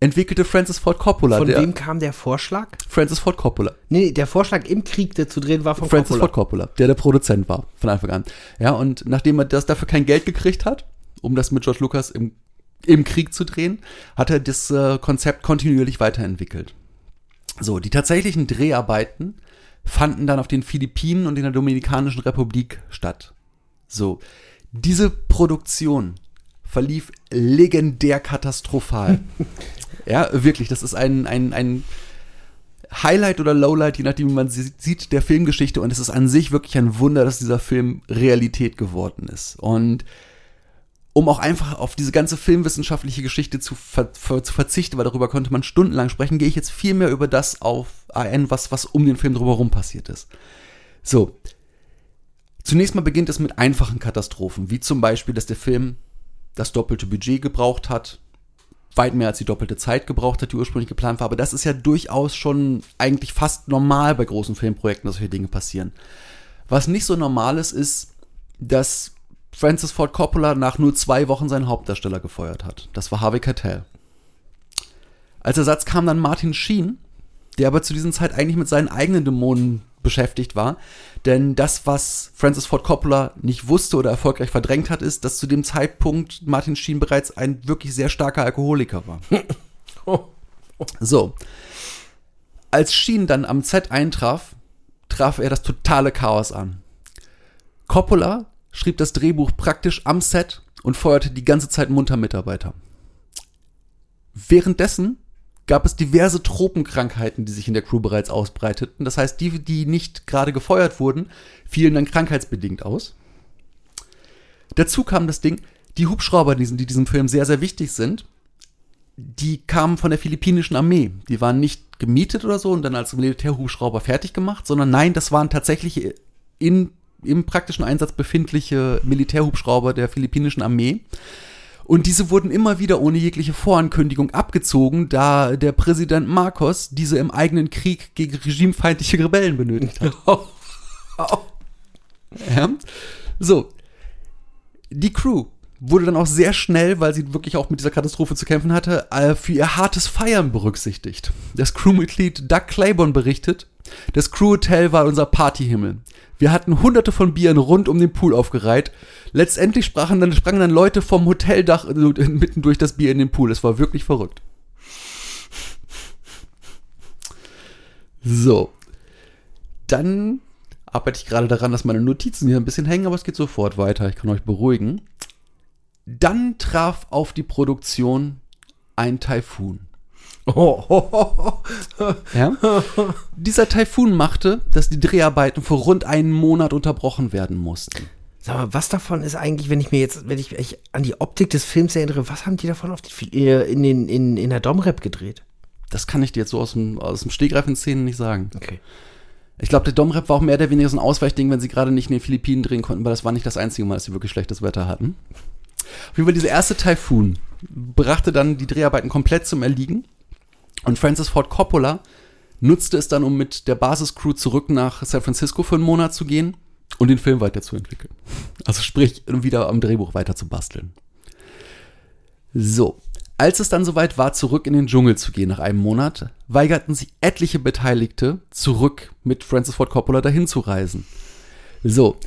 entwickelte Francis Ford Coppola. Von der, wem kam der Vorschlag? Francis Ford Coppola. Nee, der Vorschlag im Krieg, der zu drehen war von Francis Coppola. Ford Coppola, der der Produzent war von Anfang an. Ja, und nachdem er das dafür kein Geld gekriegt hat, um das mit George Lucas im, im Krieg zu drehen, hat er das äh, Konzept kontinuierlich weiterentwickelt. So, die tatsächlichen Dreharbeiten fanden dann auf den Philippinen und in der Dominikanischen Republik statt. So, diese Produktion verlief legendär katastrophal. ja, wirklich, das ist ein, ein, ein Highlight oder Lowlight, je nachdem, wie man sie sieht, der Filmgeschichte. Und es ist an sich wirklich ein Wunder, dass dieser Film Realität geworden ist. Und um auch einfach auf diese ganze filmwissenschaftliche Geschichte zu, ver ver zu verzichten, weil darüber konnte man stundenlang sprechen, gehe ich jetzt viel mehr über das auf ein, was, was um den Film drumherum passiert ist. So. Zunächst mal beginnt es mit einfachen Katastrophen, wie zum Beispiel, dass der Film das doppelte Budget gebraucht hat, weit mehr als die doppelte Zeit gebraucht hat, die ursprünglich geplant war. Aber das ist ja durchaus schon eigentlich fast normal bei großen Filmprojekten, dass solche Dinge passieren. Was nicht so normal ist, ist, dass Francis Ford Coppola nach nur zwei Wochen seinen Hauptdarsteller gefeuert hat. Das war Harvey Keitel. Als Ersatz kam dann Martin Sheen, der aber zu dieser Zeit eigentlich mit seinen eigenen Dämonen beschäftigt war. Denn das, was Francis Ford Coppola nicht wusste oder erfolgreich verdrängt hat, ist, dass zu dem Zeitpunkt Martin Sheen bereits ein wirklich sehr starker Alkoholiker war. So. Als Sheen dann am Set eintraf, traf er das totale Chaos an. Coppola schrieb das Drehbuch praktisch am Set und feuerte die ganze Zeit munter Mitarbeiter. Währenddessen gab es diverse Tropenkrankheiten, die sich in der Crew bereits ausbreiteten. Das heißt, die, die nicht gerade gefeuert wurden, fielen dann krankheitsbedingt aus. Dazu kam das Ding, die Hubschrauber, die, die diesem Film sehr, sehr wichtig sind, die kamen von der philippinischen Armee. Die waren nicht gemietet oder so und dann als Militärhubschrauber fertig gemacht, sondern nein, das waren tatsächlich in, im praktischen Einsatz befindliche Militärhubschrauber der philippinischen Armee. Und diese wurden immer wieder ohne jegliche Vorankündigung abgezogen, da der Präsident Marcos diese im eigenen Krieg gegen regimefeindliche Rebellen benötigt hat. ja. So. Die Crew wurde dann auch sehr schnell, weil sie wirklich auch mit dieser Katastrophe zu kämpfen hatte, äh, für ihr hartes Feiern berücksichtigt. Das Crewmitglied Doug Claiborne berichtet, das Crewhotel war unser Partyhimmel. Wir hatten hunderte von Bieren rund um den Pool aufgereiht. Letztendlich sprachen dann, sprangen dann Leute vom Hoteldach mitten durch das Bier in den Pool. Es war wirklich verrückt. So. Dann arbeite ich gerade daran, dass meine Notizen hier ein bisschen hängen, aber es geht sofort weiter. Ich kann euch beruhigen. Dann traf auf die Produktion ein Taifun. Ja? Dieser Taifun machte, dass die Dreharbeiten für rund einen Monat unterbrochen werden mussten. Sag mal, was davon ist eigentlich, wenn ich mir jetzt, wenn ich, ich an die Optik des Films erinnere, was haben die davon auf die, äh, in, den, in, in der Domrep gedreht? Das kann ich dir jetzt so aus dem, aus dem Stegreif in Szenen nicht sagen. Okay. Ich glaube, der Domrep war auch mehr oder weniger so ein Ausweichding, wenn sie gerade nicht in den Philippinen drehen konnten, weil das war nicht das einzige Mal, dass sie wirklich schlechtes Wetter hatten. Auf jeden Fall, dieser erste Taifun brachte dann die Dreharbeiten komplett zum Erliegen. Und Francis Ford Coppola nutzte es dann, um mit der Basiscrew zurück nach San Francisco für einen Monat zu gehen und den Film weiterzuentwickeln. Also sprich, wieder am Drehbuch weiter zu basteln. So, als es dann soweit war, zurück in den Dschungel zu gehen nach einem Monat, weigerten sich etliche Beteiligte, zurück mit Francis Ford Coppola dahin zu reisen. So,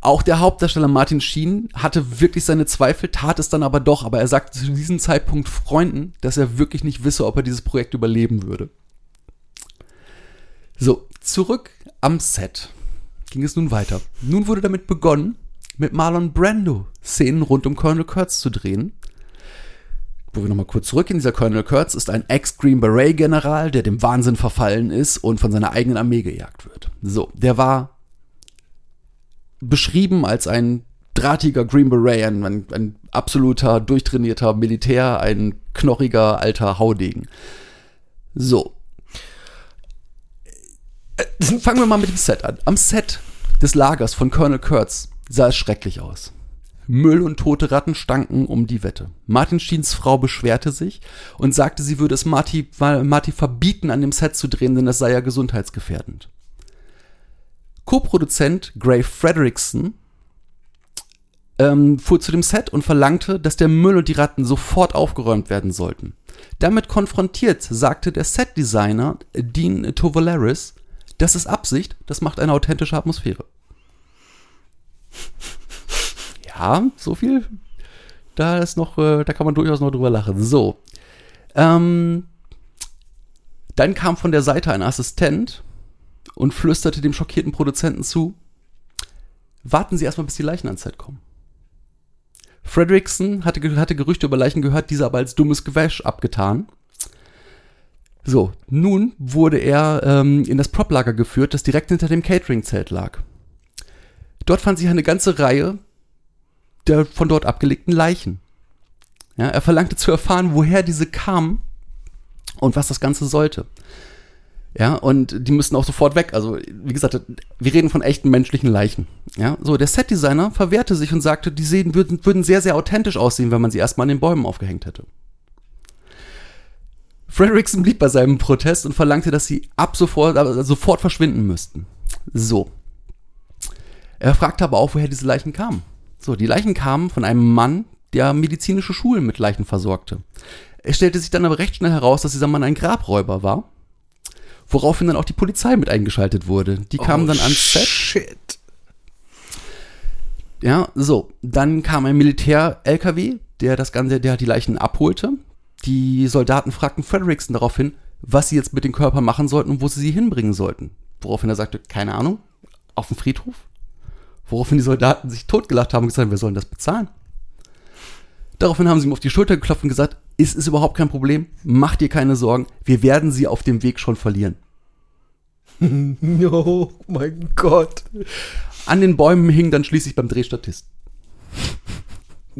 auch der Hauptdarsteller Martin Sheen hatte wirklich seine Zweifel, tat es dann aber doch, aber er sagte zu diesem Zeitpunkt Freunden, dass er wirklich nicht wisse, ob er dieses Projekt überleben würde. So, zurück am Set ging es nun weiter. Nun wurde damit begonnen, mit Marlon Brando Szenen rund um Colonel Kurtz zu drehen. Wo wir nochmal kurz zurück in dieser Colonel Kurtz ist ein Ex-Green Beret-General, der dem Wahnsinn verfallen ist und von seiner eigenen Armee gejagt wird. So, der war beschrieben als ein drahtiger Green Beret, ein, ein, ein absoluter, durchtrainierter Militär, ein knorriger alter Haudegen. So. Äh, Fangen wir mal mit dem Set an. Am Set des Lagers von Colonel Kurtz sah es schrecklich aus. Müll und tote Ratten stanken um die Wette. Martin Sheens Frau beschwerte sich und sagte, sie würde es Marty, Marty verbieten, an dem Set zu drehen, denn das sei ja gesundheitsgefährdend. Co-Produzent Gray Frederickson ähm, fuhr zu dem Set und verlangte, dass der Müll und die Ratten sofort aufgeräumt werden sollten. Damit konfrontiert sagte der Setdesigner Dean Tovolaris, das ist Absicht, das macht eine authentische Atmosphäre. ja, so viel. Da ist noch, äh, da kann man durchaus noch drüber lachen. So. Ähm, dann kam von der Seite ein Assistent und flüsterte dem schockierten Produzenten zu, warten Sie erstmal, bis die Leichen ans Set kommen. Fredrickson hatte, hatte Gerüchte über Leichen gehört, diese aber als dummes Gewäsch abgetan. So, nun wurde er ähm, in das Proplager geführt, das direkt hinter dem Catering-Zelt lag. Dort fand sich eine ganze Reihe der von dort abgelegten Leichen. Ja, er verlangte zu erfahren, woher diese kamen und was das Ganze sollte. Ja, und die müssen auch sofort weg. Also, wie gesagt, wir reden von echten menschlichen Leichen. Ja, so, der Setdesigner verwehrte sich und sagte, die sehen, würden, würden sehr, sehr authentisch aussehen, wenn man sie erstmal an den Bäumen aufgehängt hätte. Fredrickson blieb bei seinem Protest und verlangte, dass sie ab sofort, also sofort verschwinden müssten. So. Er fragte aber auch, woher diese Leichen kamen. So, die Leichen kamen von einem Mann, der medizinische Schulen mit Leichen versorgte. Es stellte sich dann aber recht schnell heraus, dass dieser Mann ein Grabräuber war, woraufhin dann auch die Polizei mit eingeschaltet wurde. Die kamen dann ans Set. Oh, Shit. Ja, so. Dann kam ein Militär-LKW, der das Ganze, der die Leichen abholte. Die Soldaten fragten Frederickson daraufhin, was sie jetzt mit den Körpern machen sollten und wo sie sie hinbringen sollten. Woraufhin er sagte, keine Ahnung, auf dem Friedhof. Woraufhin die Soldaten sich totgelacht haben und gesagt haben, wir sollen das bezahlen. Daraufhin haben sie ihm auf die Schulter geklopft und gesagt, es ist überhaupt kein Problem, mach dir keine Sorgen, wir werden sie auf dem Weg schon verlieren. Oh mein Gott. An den Bäumen hingen dann schließlich beim Dreh Statisten.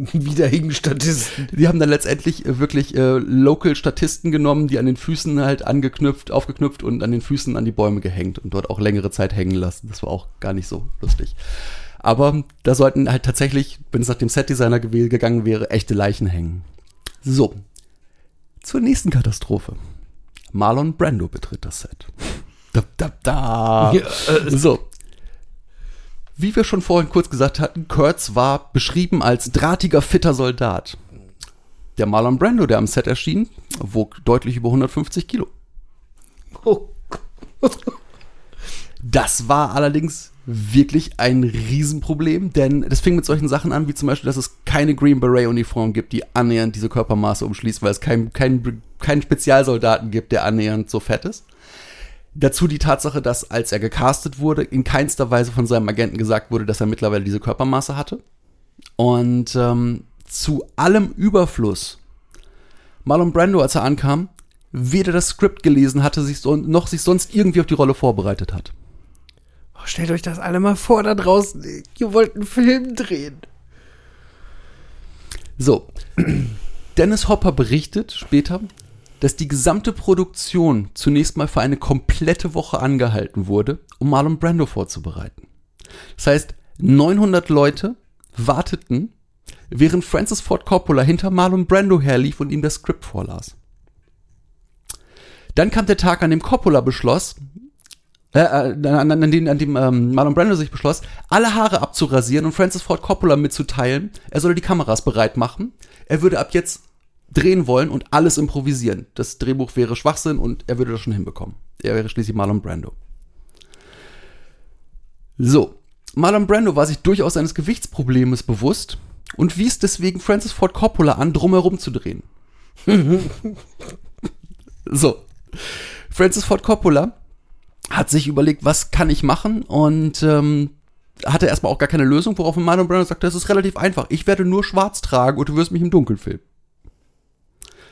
Wieder hingen Statisten. Die haben dann letztendlich äh, wirklich äh, Local Statisten genommen, die an den Füßen halt angeknüpft, aufgeknüpft und an den Füßen an die Bäume gehängt und dort auch längere Zeit hängen lassen. Das war auch gar nicht so lustig. Aber da sollten halt tatsächlich, wenn es nach dem Setdesigner gegangen wäre, echte Leichen hängen. So. Zur nächsten Katastrophe. Marlon Brando betritt das Set. Da, da, da. Ja, äh, So. Wie wir schon vorhin kurz gesagt hatten, Kurtz war beschrieben als drahtiger, fitter Soldat. Der Marlon Brando, der am Set erschien, wog deutlich über 150 Kilo. Oh. Das war allerdings wirklich ein Riesenproblem, denn das fing mit solchen Sachen an, wie zum Beispiel, dass es keine Green Beret-Uniform gibt, die annähernd diese Körpermaße umschließt, weil es keinen kein, kein Spezialsoldaten gibt, der annähernd so fett ist. Dazu die Tatsache, dass als er gecastet wurde, in keinster Weise von seinem Agenten gesagt wurde, dass er mittlerweile diese Körpermaße hatte. Und ähm, zu allem Überfluss, Marlon Brando, als er ankam, weder das Skript gelesen hatte, sich so, noch sich sonst irgendwie auf die Rolle vorbereitet hat. Oh, stellt euch das alle mal vor da draußen. Ihr wollt einen Film drehen. So, Dennis Hopper berichtet später, dass die gesamte Produktion zunächst mal für eine komplette Woche angehalten wurde, um Marlon Brando vorzubereiten. Das heißt, 900 Leute warteten, während Francis Ford Coppola hinter Marlon Brando herlief und ihm das Skript vorlas. Dann kam der Tag, an dem Coppola beschloss, äh, äh, an, an, an dem, an dem ähm, Marlon Brando sich beschloss, alle Haare abzurasieren und Francis Ford Coppola mitzuteilen, er solle die Kameras bereit machen. Er würde ab jetzt drehen wollen und alles improvisieren. Das Drehbuch wäre Schwachsinn und er würde das schon hinbekommen. Er wäre schließlich Marlon Brando. So, Marlon Brando war sich durchaus seines Gewichtsproblemes bewusst und wies deswegen Francis Ford Coppola an, drumherum zu drehen. so, Francis Ford Coppola hat sich überlegt, was kann ich machen und ähm, hatte erstmal auch gar keine Lösung, woraufhin Marlon Brando sagte, das ist relativ einfach. Ich werde nur schwarz tragen und du wirst mich im Dunkeln filmen.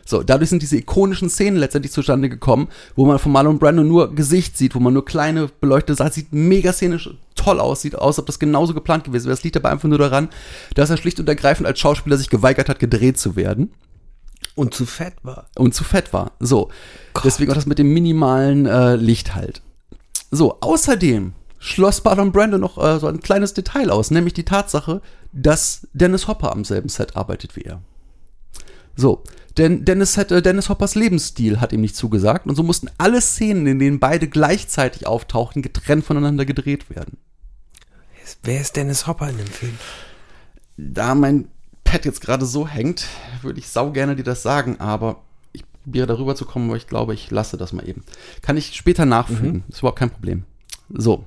So, dadurch sind diese ikonischen Szenen letztendlich zustande gekommen, wo man von Marlon Brando nur Gesicht sieht, wo man nur kleine beleuchtete Sachen sieht, mega szenisch toll aus, sieht aus, als ob das genauso geplant gewesen wäre. Das liegt aber einfach nur daran, dass er schlicht und ergreifend als Schauspieler sich geweigert hat, gedreht zu werden Und zu fett war. und zu fett war. So, deswegen auch das mit dem minimalen äh, Licht halt. So, außerdem schloss Marlon Brando noch äh, so ein kleines Detail aus, nämlich die Tatsache, dass Dennis Hopper am selben Set arbeitet wie er. So, denn Dennis, hat, äh, Dennis Hoppers Lebensstil hat ihm nicht zugesagt und so mussten alle Szenen, in denen beide gleichzeitig auftauchten, getrennt voneinander gedreht werden. Wer ist Dennis Hopper in dem Film? Da mein Pad jetzt gerade so hängt, würde ich sau gerne dir das sagen, aber ich probiere darüber zu kommen, aber ich glaube, ich lasse das mal eben. Kann ich später nachfügen, ist überhaupt kein Problem. So.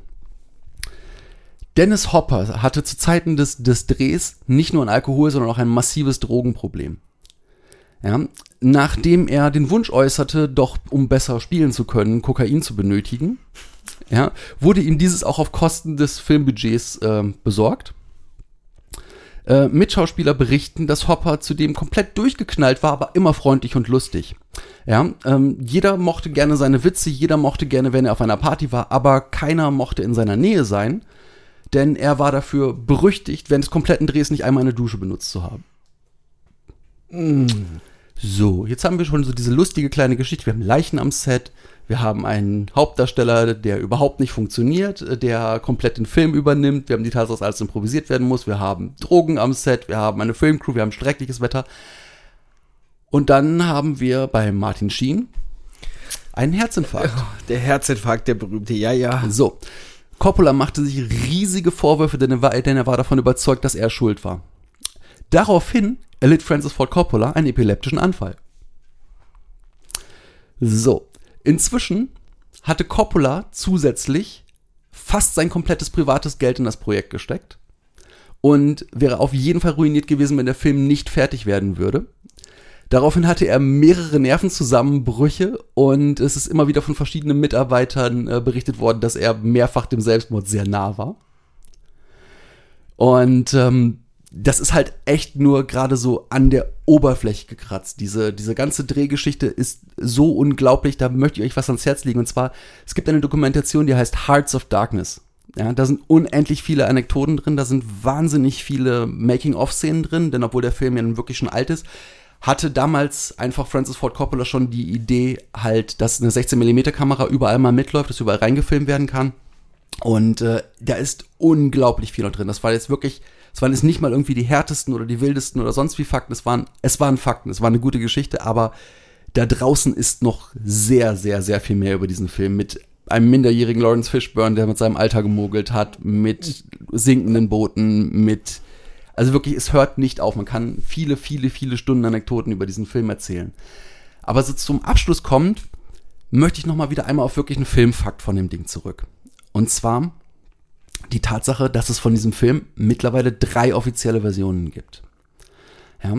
Dennis Hopper hatte zu Zeiten des, des Drehs nicht nur ein Alkohol, sondern auch ein massives Drogenproblem. Ja, nachdem er den Wunsch äußerte, doch um besser spielen zu können, Kokain zu benötigen, ja, wurde ihm dieses auch auf Kosten des Filmbudgets ähm, besorgt. Äh, Mitschauspieler berichten, dass Hopper zudem komplett durchgeknallt war, aber immer freundlich und lustig. Ja, ähm, jeder mochte gerne seine Witze, jeder mochte gerne, wenn er auf einer Party war, aber keiner mochte in seiner Nähe sein, denn er war dafür berüchtigt, während des kompletten Drehs nicht einmal eine Dusche benutzt zu haben. So, jetzt haben wir schon so diese lustige kleine Geschichte. Wir haben Leichen am Set. Wir haben einen Hauptdarsteller, der überhaupt nicht funktioniert, äh, der komplett den Film übernimmt. Wir haben die Tatsache, dass alles improvisiert werden muss. Wir haben Drogen am Set. Wir haben eine Filmcrew. Wir haben schreckliches Wetter. Und dann haben wir bei Martin Sheen einen Herzinfarkt. Der Herzinfarkt, der berühmte, ja, ja. So. Coppola machte sich riesige Vorwürfe, denn er, war, denn er war davon überzeugt, dass er schuld war. Daraufhin erlitt Francis Ford Coppola einen epileptischen Anfall. So. Inzwischen hatte Coppola zusätzlich fast sein komplettes privates Geld in das Projekt gesteckt und wäre auf jeden Fall ruiniert gewesen, wenn der Film nicht fertig werden würde. Daraufhin hatte er mehrere Nervenzusammenbrüche und es ist immer wieder von verschiedenen Mitarbeitern äh, berichtet worden, dass er mehrfach dem Selbstmord sehr nah war. Und ähm, das ist halt echt nur gerade so an der Oberfläche gekratzt. Diese, diese ganze Drehgeschichte ist so unglaublich, da möchte ich euch was ans Herz legen. Und zwar, es gibt eine Dokumentation, die heißt Hearts of Darkness. Ja, da sind unendlich viele Anekdoten drin, da sind wahnsinnig viele Making-of-Szenen drin, denn obwohl der Film ja nun wirklich schon alt ist, hatte damals einfach Francis Ford Coppola schon die Idee halt, dass eine 16mm Kamera überall mal mitläuft, dass überall reingefilmt werden kann. Und äh, da ist unglaublich viel noch drin. Das war jetzt wirklich, es waren jetzt nicht mal irgendwie die härtesten oder die wildesten oder sonst wie Fakten. Es waren, es waren Fakten, es war eine gute Geschichte, aber da draußen ist noch sehr, sehr, sehr viel mehr über diesen Film mit einem minderjährigen Lawrence Fishburne, der mit seinem Alter gemogelt hat, mit sinkenden Booten, mit also wirklich, es hört nicht auf. Man kann viele, viele, viele Stunden Anekdoten über diesen Film erzählen. Aber so zum Abschluss kommt, möchte ich noch mal wieder einmal auf wirklich einen Filmfakt von dem Ding zurück. Und zwar die Tatsache, dass es von diesem Film mittlerweile drei offizielle Versionen gibt. Ja.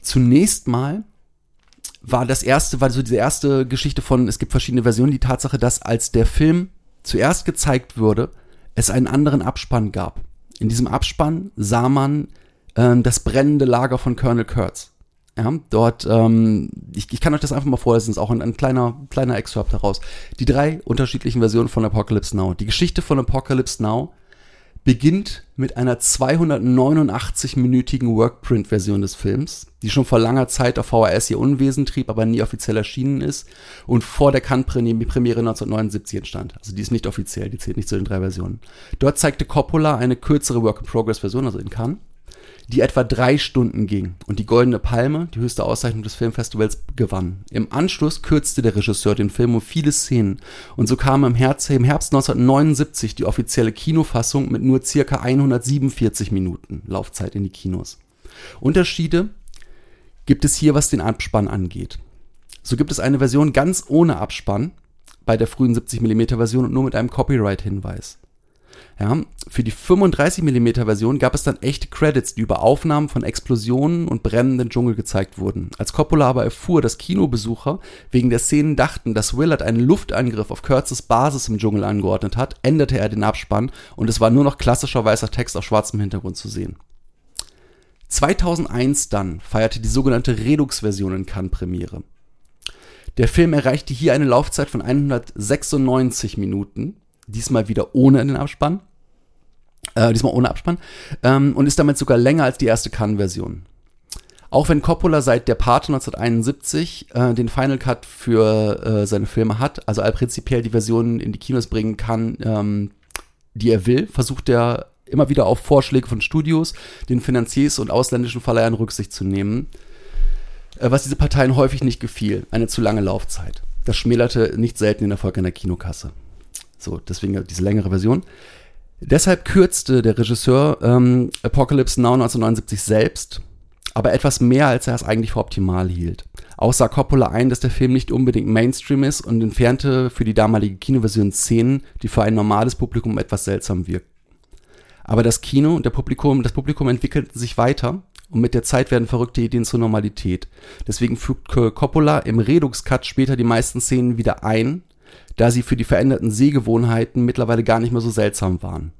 Zunächst mal war das erste, war so diese erste Geschichte von, es gibt verschiedene Versionen, die Tatsache, dass als der Film zuerst gezeigt wurde, es einen anderen Abspann gab. In diesem Abspann sah man ähm, das brennende Lager von Colonel Kurtz. Ja, dort, ähm, ich, ich kann euch das einfach mal vorlesen, ist auch ein, ein kleiner, kleiner Excerpt daraus. Die drei unterschiedlichen Versionen von Apocalypse Now. Die Geschichte von Apocalypse Now beginnt mit einer 289-minütigen Workprint-Version des Films, die schon vor langer Zeit auf VHS ihr Unwesen trieb, aber nie offiziell erschienen ist und vor der Cannes-Premiere 1979 entstand. Also die ist nicht offiziell, die zählt nicht zu den drei Versionen. Dort zeigte Coppola eine kürzere Work-in-Progress-Version, also in Cannes, die etwa drei Stunden ging und die Goldene Palme, die höchste Auszeichnung des Filmfestivals, gewann. Im Anschluss kürzte der Regisseur den Film um viele Szenen und so kam im Herbst, im Herbst 1979 die offizielle Kinofassung mit nur circa 147 Minuten Laufzeit in die Kinos. Unterschiede gibt es hier, was den Abspann angeht. So gibt es eine Version ganz ohne Abspann bei der frühen 70mm Version und nur mit einem Copyright-Hinweis. Ja, für die 35mm Version gab es dann echte Credits, die über Aufnahmen von Explosionen und brennenden Dschungel gezeigt wurden. Als Coppola aber erfuhr, dass Kinobesucher wegen der Szenen dachten, dass Willard einen Luftangriff auf Kurtzes Basis im Dschungel angeordnet hat, änderte er den Abspann und es war nur noch klassischer weißer Text auf schwarzem Hintergrund zu sehen. 2001 dann feierte die sogenannte Redux-Version in Cannes Premiere. Der Film erreichte hier eine Laufzeit von 196 Minuten diesmal wieder ohne den Abspann. Äh, diesmal ohne Abspann. Ähm, und ist damit sogar länger als die erste Cannes-Version. Auch wenn Coppola seit Der Pate 1971 äh, den Final Cut für äh, seine Filme hat, also all prinzipiell die Versionen in die Kinos bringen kann, ähm, die er will, versucht er immer wieder auf Vorschläge von Studios, den Finanziers und ausländischen Verleihern Rücksicht zu nehmen, äh, was diese Parteien häufig nicht gefiel, eine zu lange Laufzeit. Das schmälerte nicht selten den Erfolg einer Kinokasse. So, deswegen diese längere Version. Deshalb kürzte der Regisseur ähm, Apocalypse Now 1979 selbst, aber etwas mehr, als er es eigentlich für optimal hielt. Auch sah Coppola ein, dass der Film nicht unbedingt Mainstream ist und entfernte für die damalige Kinoversion Szenen, die für ein normales Publikum etwas seltsam wirkten. Aber das Kino und der Publikum, das Publikum entwickelten sich weiter und mit der Zeit werden verrückte Ideen zur Normalität. Deswegen fügt Coppola im Redux-Cut später die meisten Szenen wieder ein, da sie für die veränderten Sehgewohnheiten mittlerweile gar nicht mehr so seltsam waren.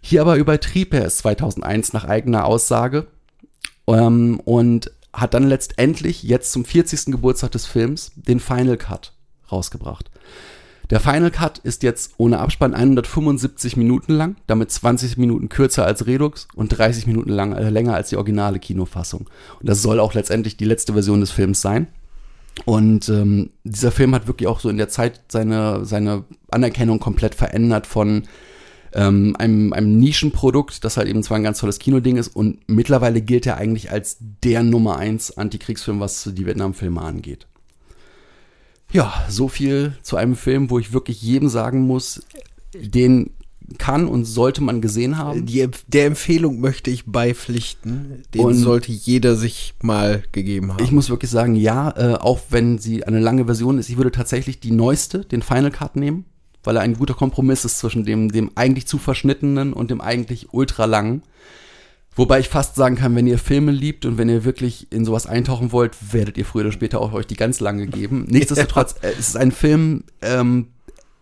Hier aber übertrieb er es 2001 nach eigener Aussage ähm, und hat dann letztendlich jetzt zum 40. Geburtstag des Films den Final Cut rausgebracht. Der Final Cut ist jetzt ohne Abspann 175 Minuten lang, damit 20 Minuten kürzer als Redux und 30 Minuten lang, äh, länger als die originale Kinofassung. Und das soll auch letztendlich die letzte Version des Films sein. Und ähm, dieser Film hat wirklich auch so in der Zeit seine, seine Anerkennung komplett verändert von ähm, einem, einem Nischenprodukt, das halt eben zwar ein ganz tolles Kinoding ist und mittlerweile gilt er eigentlich als der Nummer eins Antikriegsfilm, was die Vietnamfilme angeht. Ja, so viel zu einem Film, wo ich wirklich jedem sagen muss, den kann und sollte man gesehen haben. Die, der Empfehlung möchte ich beipflichten. Den Und- sollte jeder sich mal gegeben haben. Ich muss wirklich sagen, ja, äh, auch wenn sie eine lange Version ist, ich würde tatsächlich die neueste, den Final Cut nehmen, weil er ein guter Kompromiss ist zwischen dem, dem eigentlich zu verschnittenen und dem eigentlich ultra langen. Wobei ich fast sagen kann, wenn ihr Filme liebt und wenn ihr wirklich in sowas eintauchen wollt, werdet ihr früher oder später auch euch die ganz lange geben. Nichtsdestotrotz, äh, es ist ein Film, ähm,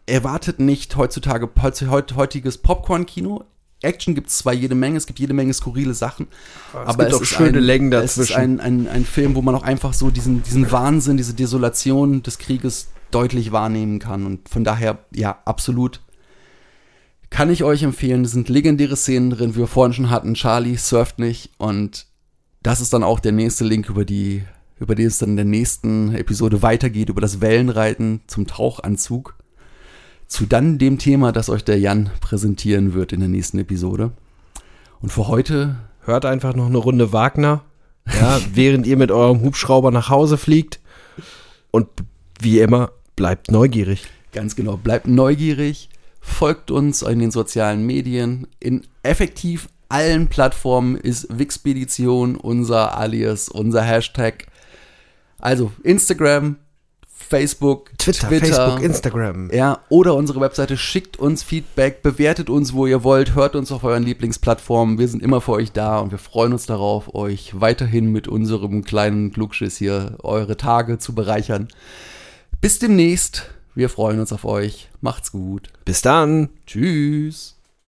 erwartet nicht heutzutage heut, heut, heutiges Popcorn-Kino. Action gibt es zwar jede Menge, es gibt jede Menge skurrile Sachen, aber gibt es auch ist schöne ein, Längen Es ist dazwischen. ein, ein, ein Film, wo man auch einfach so diesen, diesen Wahnsinn, diese Desolation des Krieges deutlich wahrnehmen kann. Und von daher, ja, absolut kann ich euch empfehlen. Es sind legendäre Szenen drin, wie wir vorhin schon hatten. Charlie surft nicht und das ist dann auch der nächste Link, über die, über den es dann in der nächsten Episode weitergeht, über das Wellenreiten zum Tauchanzug. Zu dann dem Thema, das euch der Jan präsentieren wird in der nächsten Episode. Und für heute Hört einfach noch eine Runde Wagner, ja, während ihr mit eurem Hubschrauber nach Hause fliegt. Und wie immer, bleibt neugierig. Ganz genau. Bleibt neugierig, folgt uns in den sozialen Medien. In effektiv allen Plattformen ist Wixpedition unser Alias, unser Hashtag. Also Instagram, Facebook, Twitter, Facebook, Instagram. Ja, oder unsere Webseite. Schickt uns Feedback, bewertet uns, wo ihr wollt, hört uns auf euren Lieblingsplattformen. Wir sind immer für euch da und wir freuen uns darauf, euch weiterhin mit unserem kleinen Klugschiss hier eure Tage zu bereichern. Bis demnächst. Wir freuen uns auf euch. Macht's gut. Bis dann. Tschüss.